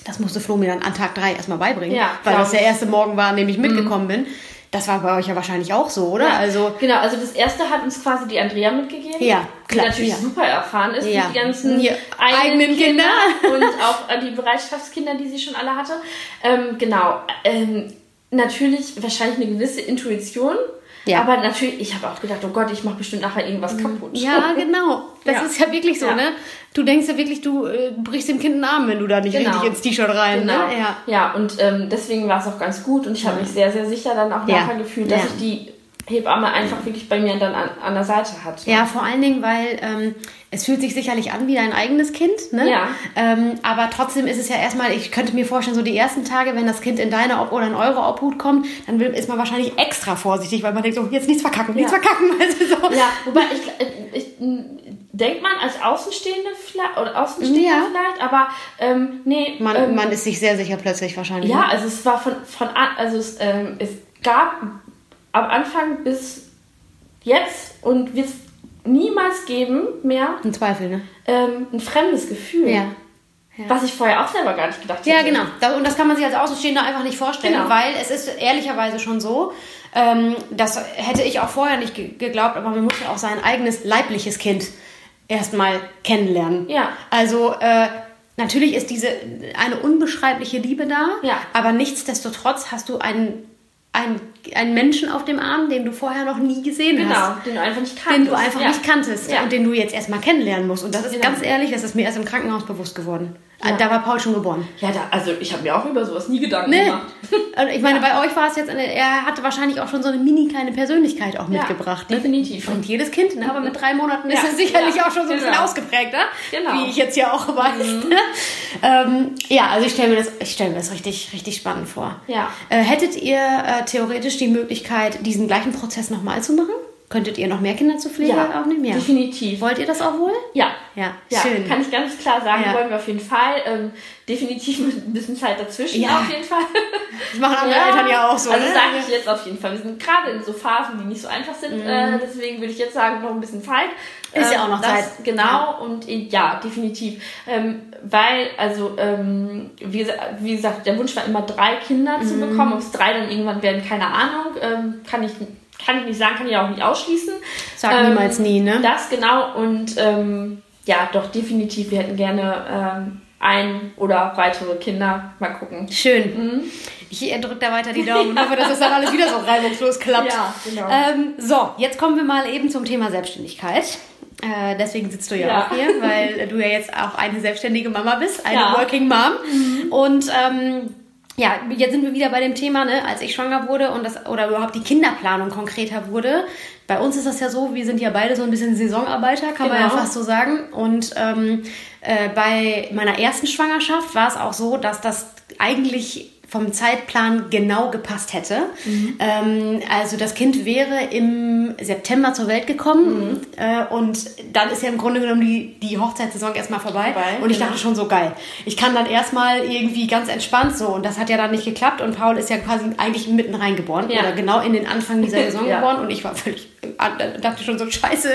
Das musste Flo mir dann an Tag drei erstmal beibringen, Ja, weil das der erste Morgen war, an dem ich mitgekommen bin. Das war bei euch ja wahrscheinlich auch so, oder? Also, genau, also das erste hat uns quasi die Andrea mitgegeben. Ja, klar, Die natürlich ja. super erfahren ist, Ja. die ganzen Die eigenen, eigenen Kinder, Kinder. und auch äh, die Bereitschaftskinder, die sie schon alle hatte. Ähm, genau. Ähm, natürlich wahrscheinlich eine gewisse Intuition. Ja. Aber natürlich, ich habe auch gedacht, oh Gott, ich mache bestimmt nachher irgendwas kaputt. ja, genau. Das Ja. ist ja wirklich so, Ja. ne? Du denkst ja wirklich, du äh, brichst dem Kind einen Arm, wenn du da nicht Genau. richtig ins T-Shirt rein, Genau. ne? Ja. ja, und ähm, deswegen war es auch ganz gut und ich habe mich sehr, sehr sicher dann auch nachher gefühlt, dass ich die Hebamme einfach wirklich bei mir dann an, an der Seite hatte. Ja, vor allen Dingen, weil ähm, es fühlt sich sicherlich an wie dein eigenes Kind, ne? Ja. Ähm, aber trotzdem ist es ja erstmal, ich könnte mir vorstellen, so die ersten Tage, wenn das Kind in deine Ob oder in eure Obhut kommt, dann ist man wahrscheinlich extra vorsichtig, weil man denkt so, jetzt nichts verkacken, nichts Ja. verkacken. Also so. Ja, wobei ich, ich, denkt man als Außenstehende vielleicht, oder Außenstehender Ja. vielleicht, aber ähm, nee. Man, ähm, man ist sich sehr sicher plötzlich wahrscheinlich. ja, ne? also es war von, von an, also es, ähm, es gab am Anfang bis jetzt und wird es niemals geben mehr Ein Zweifel, ne? ähm, ein fremdes Gefühl. Ja. Was ich vorher auch selber gar nicht gedacht hätte. Ja, genau. Und das kann man sich als Außenstehender einfach nicht vorstellen, Genau. weil es ist ehrlicherweise schon so, ähm, das hätte ich auch vorher nicht ge geglaubt, aber man muss ja auch sein eigenes leibliches Kind erstmal kennenlernen. Ja. Also äh, natürlich ist diese eine unbeschreibliche Liebe da, Ja. aber nichtsdestotrotz hast du einen, einen, einen Menschen auf dem Arm, den du vorher noch nie gesehen Genau, hast. den du einfach nicht kanntest. Den du einfach ja. nicht kanntest Ja. und den du jetzt erstmal kennenlernen musst. Und das ist Genau. ganz ehrlich, das ist mir erst im Krankenhaus bewusst geworden. Ja. Da war Paul schon geboren. Ja, da, also ich habe mir auch über sowas nie Gedanken Nee. gemacht. Und ich meine, bei euch war es jetzt, eine, er hatte wahrscheinlich auch schon so eine mini kleine Persönlichkeit auch Ja, mitgebracht. Ne? definitiv. Und jedes Kind, ne? aber mit drei Monaten ist Ja, es sicherlich ja, auch schon so ein bisschen genau. ausgeprägter, Genau. Mhm. wie ich jetzt ja auch weiß. Ne? Ähm, ja, also ich stelle mir, das- ich stell mir das richtig, richtig spannend vor. Ja. Äh, hättet ihr äh, theoretisch die Möglichkeit, diesen gleichen Prozess nochmal zu machen? Könntet ihr noch mehr Kinder zur Pflege Ja, aufnehmen? definitiv. Wollt ihr das auch wohl? Ja. Ja, Ja, schön. kann ich ganz klar sagen, Ja. wollen wir auf jeden Fall. Ähm, definitiv mit ein bisschen Zeit dazwischen Ja. auf jeden Fall. Das machen andere Eltern ja auch so. Also ne? sage ich jetzt auf jeden Fall. Wir sind gerade in so Phasen, die nicht so einfach sind. Äh, deswegen würde ich jetzt sagen, noch ein bisschen Zeit. Mhm. Ist ja Ähm, auch noch das, Zeit. Genau. Ja. Und ja, definitiv. Ähm, weil, also, ähm, wie, wie gesagt, der Wunsch war immer drei Kinder zu Mhm. bekommen. Ob es drei dann irgendwann werden, keine Ahnung. Ähm, kann ich kann ich nicht sagen, kann ich auch nicht ausschließen. Sag Ähm, niemals nie, ne? Das genau und ähm, ja, doch definitiv. Wir hätten gerne ähm, ein oder weitere Kinder. Mal gucken. Schön. Mhm. Ich drücke da weiter die Daumen und hoffe, dass das dann alles wieder so reibungslos klappt. Ja, genau. Ähm, so, jetzt kommen wir mal eben zum Thema Selbstständigkeit. Äh, deswegen sitzt du ja, Ja. auch hier, weil du ja jetzt auch eine selbstständige Mama bist, eine Ja. Mhm. Working Mom. Und ähm, ja, jetzt sind wir wieder bei dem Thema, ne, als ich schwanger wurde und das oder überhaupt die Kinderplanung konkreter wurde. Bei uns ist das ja so, wir sind ja beide so ein bisschen Saisonarbeiter, kann man ja Genau. fast so sagen. Und ähm, äh, bei meiner ersten Schwangerschaft war es auch so, dass das eigentlich vom Zeitplan genau gepasst hätte. Ähm, also das Kind wäre im September zur Welt gekommen äh, und dann ist ja im Grunde genommen die, die Hochzeitssaison erstmal vorbei. Vorbei, und ich genau. dachte schon so geil. Ich kann dann erstmal irgendwie ganz entspannt so und das hat ja dann nicht geklappt und Paul ist ja quasi eigentlich mitten reingeboren Ja. oder genau in den Anfang dieser Saison Ja. geboren und ich war völlig, dachte schon so scheiße,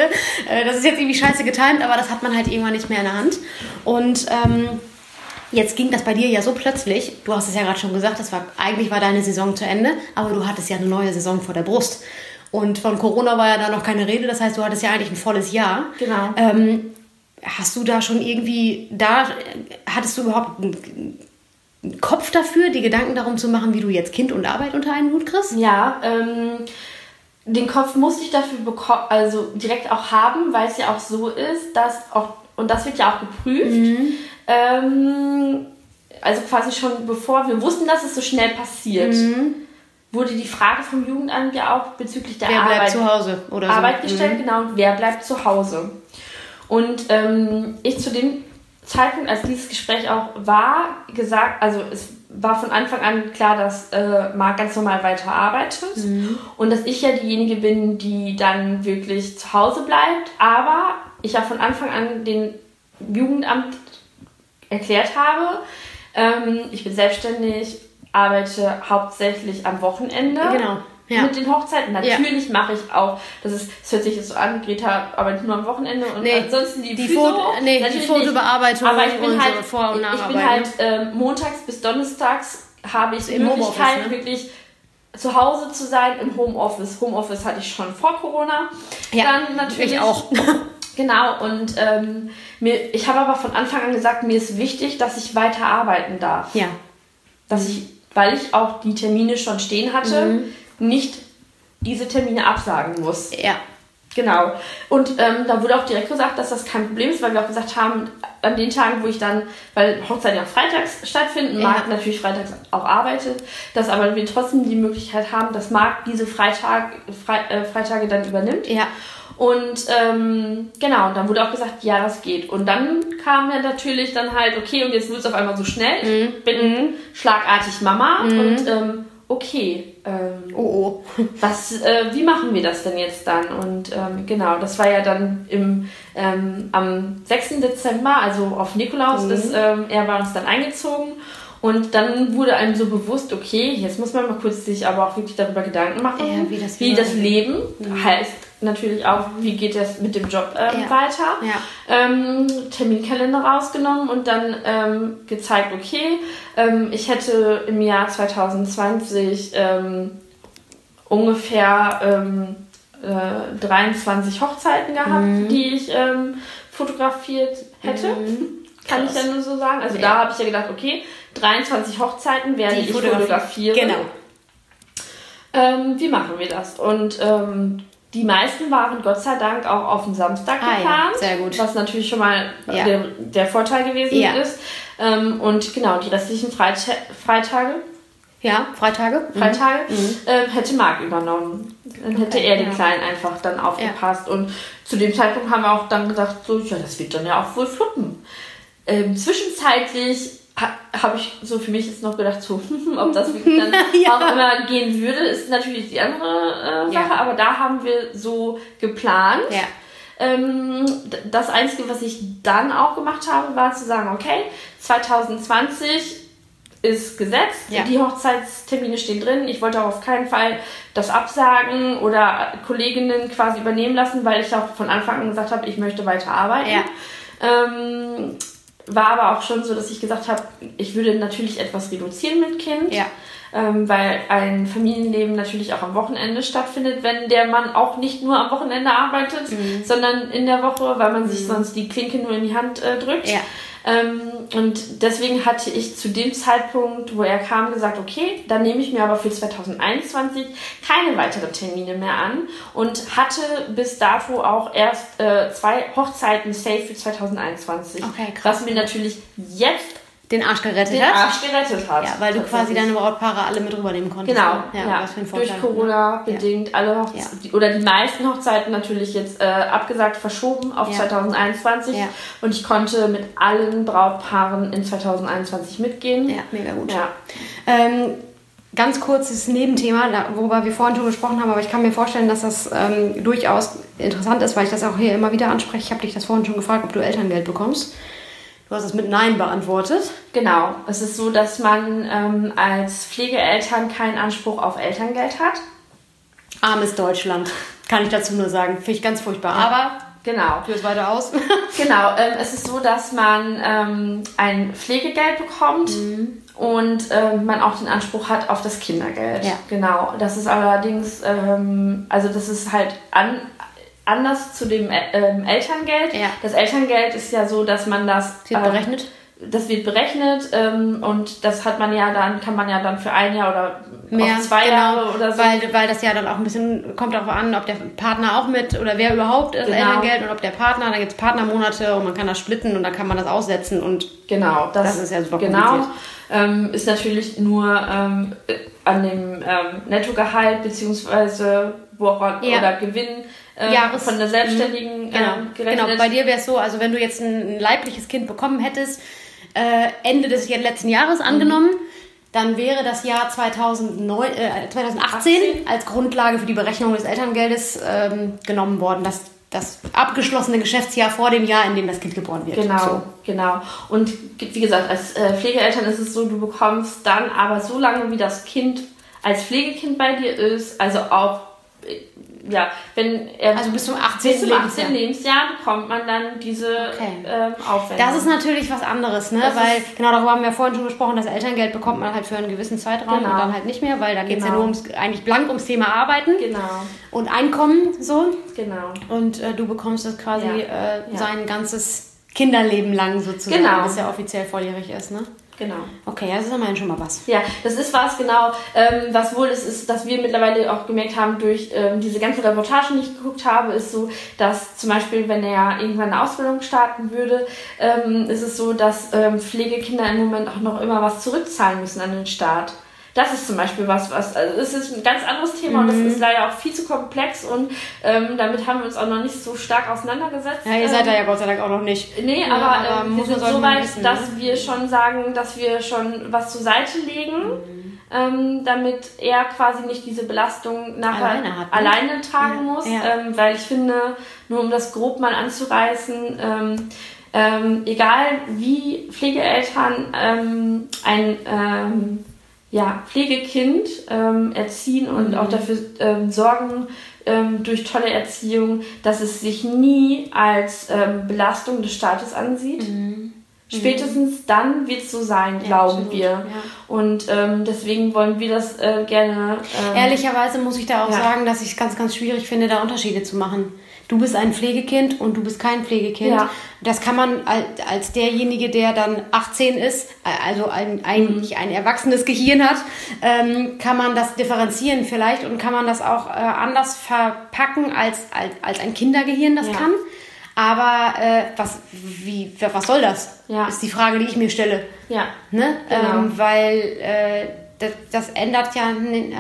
äh, das ist jetzt irgendwie scheiße getimt, aber das hat man halt irgendwann nicht mehr in der Hand und ähm, Jetzt ging das bei dir ja so plötzlich. Du hast es ja gerade schon gesagt, das war eigentlich war deine Saison zu Ende, aber du hattest ja eine neue Saison vor der Brust. Und von Corona war ja da noch keine Rede, das heißt, du hattest ja eigentlich ein volles Jahr. Genau. Ähm, hast du da schon irgendwie, da hattest du überhaupt einen, einen Kopf dafür, die Gedanken darum zu machen, wie du jetzt Kind und Arbeit unter einen Hut kriegst? Ja, ähm, den Kopf musste ich dafür bekommen, also direkt auch haben, weil es ja auch so ist, dass auch, und das wird ja auch geprüft, Mhm. Ähm, also quasi schon bevor wir wussten, dass es so schnell passiert, wurde die Frage vom Jugendamt ja auch bezüglich der Mhm. Wer Arbeit, bleibt zu Hause oder so? Arbeit gestellt, Mhm. genau, und wer bleibt zu Hause. Und ähm, ich zu dem Zeitpunkt, als dieses Gespräch auch war, gesagt, also es war von Anfang an klar, dass äh, Marc ganz normal weiterarbeitet mhm. und dass ich ja diejenige bin, die dann wirklich zu Hause bleibt. Aber ich ja von Anfang an den Jugendamt erklärt habe, ähm, ich bin selbstständig, arbeite hauptsächlich am Wochenende. Genau ja. mit den Hochzeiten. Natürlich ja. mache ich auch, das ist, das hört sich jetzt so an, Greta arbeitet nur am Wochenende und nee, ansonsten die, die, Foto, nee, die Fotobearbeitung aber ich bin und halt, so Vor- und Ich bin halt äh, montags bis donnerstags habe ich die Möglichkeit, ne? wirklich zu Hause zu sein im Homeoffice. Homeoffice hatte ich schon vor Corona. Ja, Dann natürlich ich auch. Genau, und ähm, mir, ich habe aber von Anfang an gesagt, mir ist wichtig, dass ich weiter arbeiten darf. Ja. Dass ich, weil ich auch die Termine schon stehen hatte, mhm nicht diese Termine absagen muss. Ja. Genau. Und ähm, da wurde auch direkt gesagt, dass das kein Problem ist, weil wir auch gesagt haben, an den Tagen, wo ich dann, weil Hochzeiten ja freitags stattfinden, ja. Marc natürlich freitags auch arbeitet, dass aber wir trotzdem die Möglichkeit haben, dass Marc diese Freitag, Fre äh, Freitage dann übernimmt. Ja. Und ähm, genau, dann wurde auch gesagt, ja, das geht. Und dann kam ja natürlich dann halt, okay, und jetzt wird es auf einmal so schnell. Mhm. Ich bin mhm. schlagartig Mama mhm. und ähm, okay, ähm, oh, oh. was, äh, wie machen wir das denn jetzt dann? Und ähm, genau, das war ja dann im, ähm, am 6. Dezember, also auf Nikolaus, mhm. ist ähm, er bei uns dann eingezogen. Und dann wurde einem so bewusst, okay, jetzt muss man mal kurz sich aber auch wirklich darüber Gedanken machen, ja, wie das, wie das Leben mhm. heißt natürlich auch, wie geht es mit dem Job ähm, ja. weiter. Ja. Ähm, Terminkalender rausgenommen und dann ähm, gezeigt, okay, ähm, ich hätte im Jahr 2020 ähm, ungefähr ähm, äh, 23 Hochzeiten gehabt, mhm. die ich fotografiert hätte. Mhm. Kann ich ja nur so sagen. Also ja. da habe ich ja gedacht, okay, 23 Hochzeiten werde ich fotografieren. Genau. Wie machen wir das? Und die meisten waren Gott sei Dank auch auf den Samstag ah, geplant. Ja, sehr gut. Was natürlich schon mal ja. der, der, Vorteil gewesen ja. ist. Ähm, und genau, die restlichen Freita Freitage. Ja, Freitage. Mhm. Freitage mhm. äh, hätte Marc übernommen. Dann hätte okay, er den Kleinen einfach dann aufgepasst. Und zu dem Zeitpunkt haben wir auch dann gesagt, so, ja, das wird dann ja auch wohl fluppen. Ähm, zwischenzeitlich habe ich so für mich jetzt noch gedacht, so, ob das wirklich dann ja. auch immer gehen würde, ist natürlich die andere äh, Sache, ja. aber da haben wir so geplant. Ja. Ähm, das Einzige, was ich dann auch gemacht habe, war zu sagen, okay, 2020 ist gesetzt, die Hochzeitstermine stehen drin. Ich wollte auch auf keinen Fall das absagen oder Kolleginnen quasi übernehmen lassen, weil ich auch von Anfang an gesagt habe, ich möchte weiter arbeiten. Ähm, war aber auch schon so, dass ich gesagt habe, ich würde natürlich etwas reduzieren mit Kind. Ja. Ähm, weil ein Familienleben natürlich auch am Wochenende stattfindet, wenn der Mann auch nicht nur am Wochenende arbeitet, mhm. sondern in der Woche, weil man sich mhm. sonst die Klinke nur in die Hand äh, drückt. Ja. Ähm, und deswegen hatte ich zu dem Zeitpunkt, wo er kam, gesagt, okay, dann nehme ich mir aber für 2021 keine weiteren Termine mehr an und hatte bis dato auch erst äh, zwei Hochzeiten safe für 2021. Okay, krass. Was mir natürlich jetzt den Arsch gerettet den hat. Arsch gerettet hat. Ja, weil du quasi deine Brautpaare alle mit rübernehmen konntest. Genau. Ne? Ja, ja. Was für ein Durch Corona ja. bedingt alle Hochzeiten, ja. oder die meisten Hochzeiten natürlich jetzt äh, abgesagt, verschoben auf 2021. Und ich konnte mit allen Brautpaaren in 2021 mitgehen. Ja, mega gut. Ja. Ähm, ganz kurzes Nebenthema, worüber wir vorhin schon gesprochen haben, aber ich kann mir vorstellen, dass das ähm, durchaus interessant ist, weil ich das auch hier immer wieder anspreche. Ich habe dich das vorhin schon gefragt, ob du Elterngeld bekommst. Du hast es mit Nein beantwortet. Genau. Es ist so, dass man ähm, als Pflegeeltern keinen Anspruch auf Elterngeld hat. Armes Deutschland, kann ich dazu nur sagen. Finde ich ganz furchtbar. Ja. Aber Genau. Führ es weiter aus. genau. Ähm, es ist so, dass man ähm, ein Pflegegeld bekommt mhm. und ähm, man auch den Anspruch hat auf das Kindergeld. Ja. Genau. Das ist allerdings, ähm, also das ist halt an, anders zu dem ähm, Elterngeld. Ja. Das Elterngeld ist ja so, dass man das. Wird ähm, berechnet? Das wird berechnet ähm, und das hat man ja dann, kann man ja dann für ein Jahr oder Mehr, zwei genau, Jahre oder so. Weil, weil das ja dann auch ein bisschen, kommt darauf an, ob der Partner auch mit oder wer überhaupt das genau. Elterngeld und ob der Partner, da gibt es Partnermonate und man kann das splitten und dann kann man das aussetzen und genau, das, das ist ja super genau, ähm, ist natürlich nur ähm, an dem ähm, Nettogehalt beziehungsweise woran, Ja. oder Gewinn äh, Jahres- von der Selbstständigen Genau, ähm, gerechnet. genau. Bei dir wäre es so, also wenn du jetzt ein, ein leibliches Kind bekommen hättest, äh, Ende des letzten Jahres angenommen, dann wäre das Jahr 2009, äh, 2018 18. als Grundlage für die Berechnung des Elterngeldes ähm, genommen worden. Das, das abgeschlossene Geschäftsjahr vor dem Jahr, in dem das Kind geboren wird. Genau, So. genau. Und wie gesagt, als äh, Pflegeeltern ist es so, du bekommst dann aber so lange, wie das Kind als Pflegekind bei dir ist, also auch, ja, wenn er Also bis zum 18. bis zum 18. Lebensjahr. Bekommt man dann diese Okay. ähm, Aufwendung. Das ist natürlich was anderes, ne? Das weil, genau darüber haben wir vorhin schon gesprochen, das Elterngeld bekommt man halt für einen gewissen Zeitraum Genau. und dann halt nicht mehr, weil da geht es ja Genau. nur ums, eigentlich blank ums Thema Arbeiten Genau, und Einkommen so. genau. Und äh, du bekommst das quasi Ja. äh, Ja. sein ganzes Kinderleben lang sozusagen, Genau. bis er offiziell volljährig ist, ne? Genau. Okay, das ist immerhin schon mal was. Ja, das ist was, genau. Ähm, was wohl ist, ist, dass wir mittlerweile auch gemerkt haben, durch ähm, diese ganzen Reportagen, die ich geguckt habe, ist so, dass zum Beispiel, wenn er irgendwann eine Ausbildung starten würde, ähm, ist es so, dass ähm, Pflegekinder im Moment auch noch immer was zurückzahlen müssen an den Staat. Das ist zum Beispiel was, was, also es ist ein ganz anderes Thema und das Mhm. ist leider auch viel zu komplex und ähm, damit haben wir uns auch noch nicht so stark auseinandergesetzt. Ja, ihr seid Ähm, da ja Gott sei Dank auch noch nicht. Nee, Ja, aber, aber ähm, wir sind so weit, wissen, dass ne? wir schon sagen, dass wir schon was zur Seite legen, Mhm. ähm, damit er quasi nicht diese Belastung nachher Alleine hat, ne? alleine tragen Ja, muss. ja. Ähm, weil ich finde, nur um das grob mal anzureißen, ähm, ähm, egal wie Pflegeeltern ähm, ein ähm, ja, Pflegekind ähm, erziehen und Mhm. auch dafür ähm, sorgen ähm, durch tolle Erziehung, dass es sich nie als ähm, Belastung des Staates ansieht. Spätestens dann wird es so sein, Ja, glauben wir. ja. Und ähm, deswegen wollen wir das äh, gerne. Ähm, Ehrlicherweise muss ich da auch Ja. sagen, dass ich es ganz, ganz schwierig finde, da Unterschiede zu machen. Du bist ein Pflegekind und du bist kein Pflegekind. Ja. Das kann man als, derjenige, der dann 18 ist, also ein, eigentlich ein erwachsenes Gehirn hat, ähm, kann man das differenzieren vielleicht und kann man das auch äh, anders verpacken als, als, als ein Kindergehirn das Ja. kann. Aber äh, was, wie, was soll das? Ja. Ist die Frage, die ich mir stelle. Ja. Ne? Genau. Ähm, weil äh, das, das ändert ja,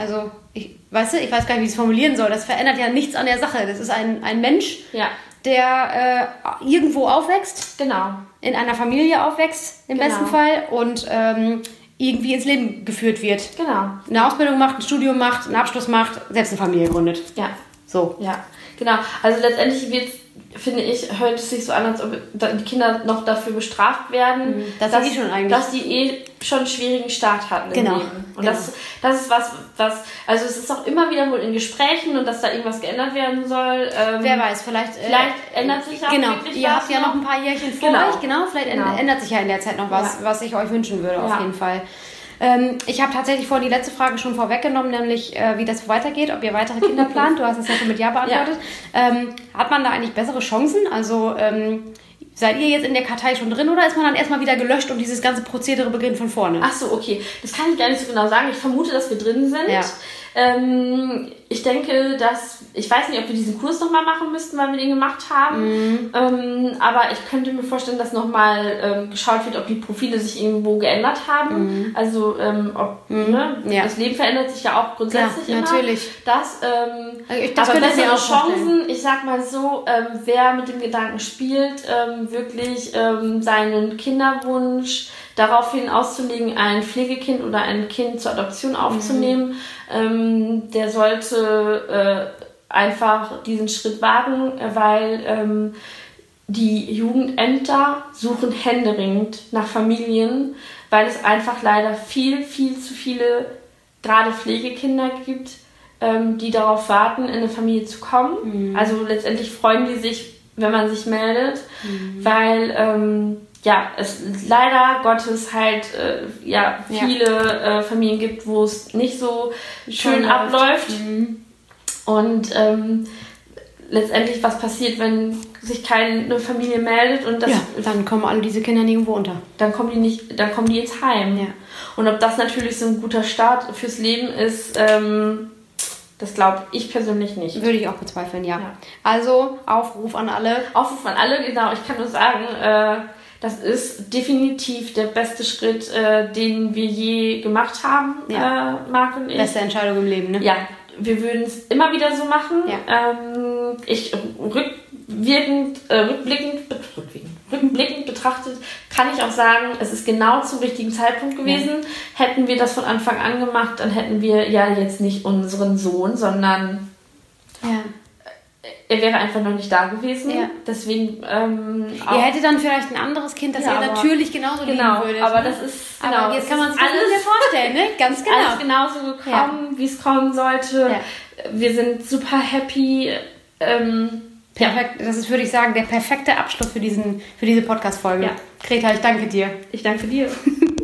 also ich, weißt du, ich weiß gar nicht, wie ich es formulieren soll. Das verändert ja nichts an der Sache. Das ist ein, ein Mensch, Ja, der äh, irgendwo aufwächst, genau. in einer Familie aufwächst, im Genau. besten Fall, und ähm, irgendwie ins Leben geführt wird. Genau. Eine Ausbildung macht, ein Studium macht, einen Abschluss macht, selbst eine Familie gründet. Ja. So. Ja, genau. Also letztendlich wird, finde ich, hört es sich so an, als ob die Kinder noch dafür bestraft werden, Mhm. dass sie eh dass die eh schon einen schwierigen Start hatten Genau, im Leben. Und genau. das, das ist was, was, also es ist auch immer wieder wohl in Gesprächen und dass da irgendwas geändert werden soll. Ähm, Wer weiß, vielleicht, äh, Vielleicht ändert sich auch Genau, wirklich ihr habt ja noch ein paar Jährchen vor Genau. euch, genau. Vielleicht Genau. ändert sich ja in der Zeit noch was, Ja. was ich euch wünschen würde, auf Ja. jeden Fall. Ähm, ich habe tatsächlich vorhin die letzte Frage schon vorweggenommen, nämlich äh, wie das weitergeht, ob ihr weitere Kinder plant. Du hast es ja schon mit Ja beantwortet. Ähm, hat man da eigentlich bessere Chancen? Also ähm, seid ihr jetzt in der Kartei schon drin oder ist man dann erstmal wieder gelöscht und dieses ganze Prozedere beginnt von vorne? Ach so, okay. Das kann ich gar nicht so genau sagen. Ich vermute, dass wir drin sind. Ja. Ähm, ich denke, dass ich weiß nicht, ob wir diesen Kurs nochmal machen müssten, weil wir den gemacht haben. Mhm. Ähm, aber ich könnte mir vorstellen, dass nochmal ähm, geschaut wird, ob die Profile sich irgendwo geändert haben. Also ähm, ob ne, Mhm. Ja. das Leben verändert sich ja auch grundsätzlich immer. natürlich. Das, ähm, Also ich- das aber bessere. Chancen, ich sag mal so, ähm, wer mit dem Gedanken spielt, wirklich seinen Kinderwunsch daraufhin auszulegen, ein Pflegekind oder ein Kind zur Adoption aufzunehmen, ähm, der sollte äh, einfach diesen Schritt wagen, äh, weil ähm, die Jugendämter suchen händeringend nach Familien, weil es einfach leider viel, viel zu viele gerade Pflegekinder gibt, ähm, die darauf warten, in eine Familie zu kommen. Also letztendlich freuen die sich, wenn man sich meldet, weil ähm, ja, es leider Gottes halt äh, ja, Ja. viele äh, Familien gibt, wo es nicht so schön läuft. abläuft. Und ähm, letztendlich, was passiert, wenn sich keine Familie meldet und das, ja, dann kommen alle diese Kinder nirgendwo unter. dann kommen die nicht, dann kommen die ins Heim. Ja. Und ob das natürlich so ein guter Start fürs Leben ist, ähm, das glaube ich persönlich nicht. Würde ich auch bezweifeln, ja. Ja. Also, Aufruf an alle. Aufruf an alle, genau, ich kann nur sagen, äh, das ist definitiv der beste Schritt, äh, den wir je gemacht haben, Ja. äh, Marc und ich. Beste Entscheidung im Leben, ne? Ja, wir würden es immer wieder so machen. Ja. Ähm, ich rückwirkend, äh, rückblickend, rückblickend, rückblickend betrachtet, kann ich auch sagen, es ist genau zum richtigen Zeitpunkt gewesen. Ja. Hätten wir das von Anfang an gemacht, dann hätten wir ja jetzt nicht unseren Sohn, sondern ja er wäre einfach noch nicht da gewesen. Ja. Deswegen. Ähm, ihr hättet dann vielleicht ein anderes Kind, das ja, ihr natürlich genauso genau, lieben würdet. Aber ne? das ist. Genau, aber jetzt kann man es alles vorstellen, ne? Ganz genau. Alles genauso gekommen, ja. wie es kommen sollte. Wir sind super happy. Ähm, Perfekt. Das ist, würde ich sagen, der perfekte Abschluss für, diesen, für diese Podcast-Folge. Ja. Greta, ich danke dir. Ich danke dir.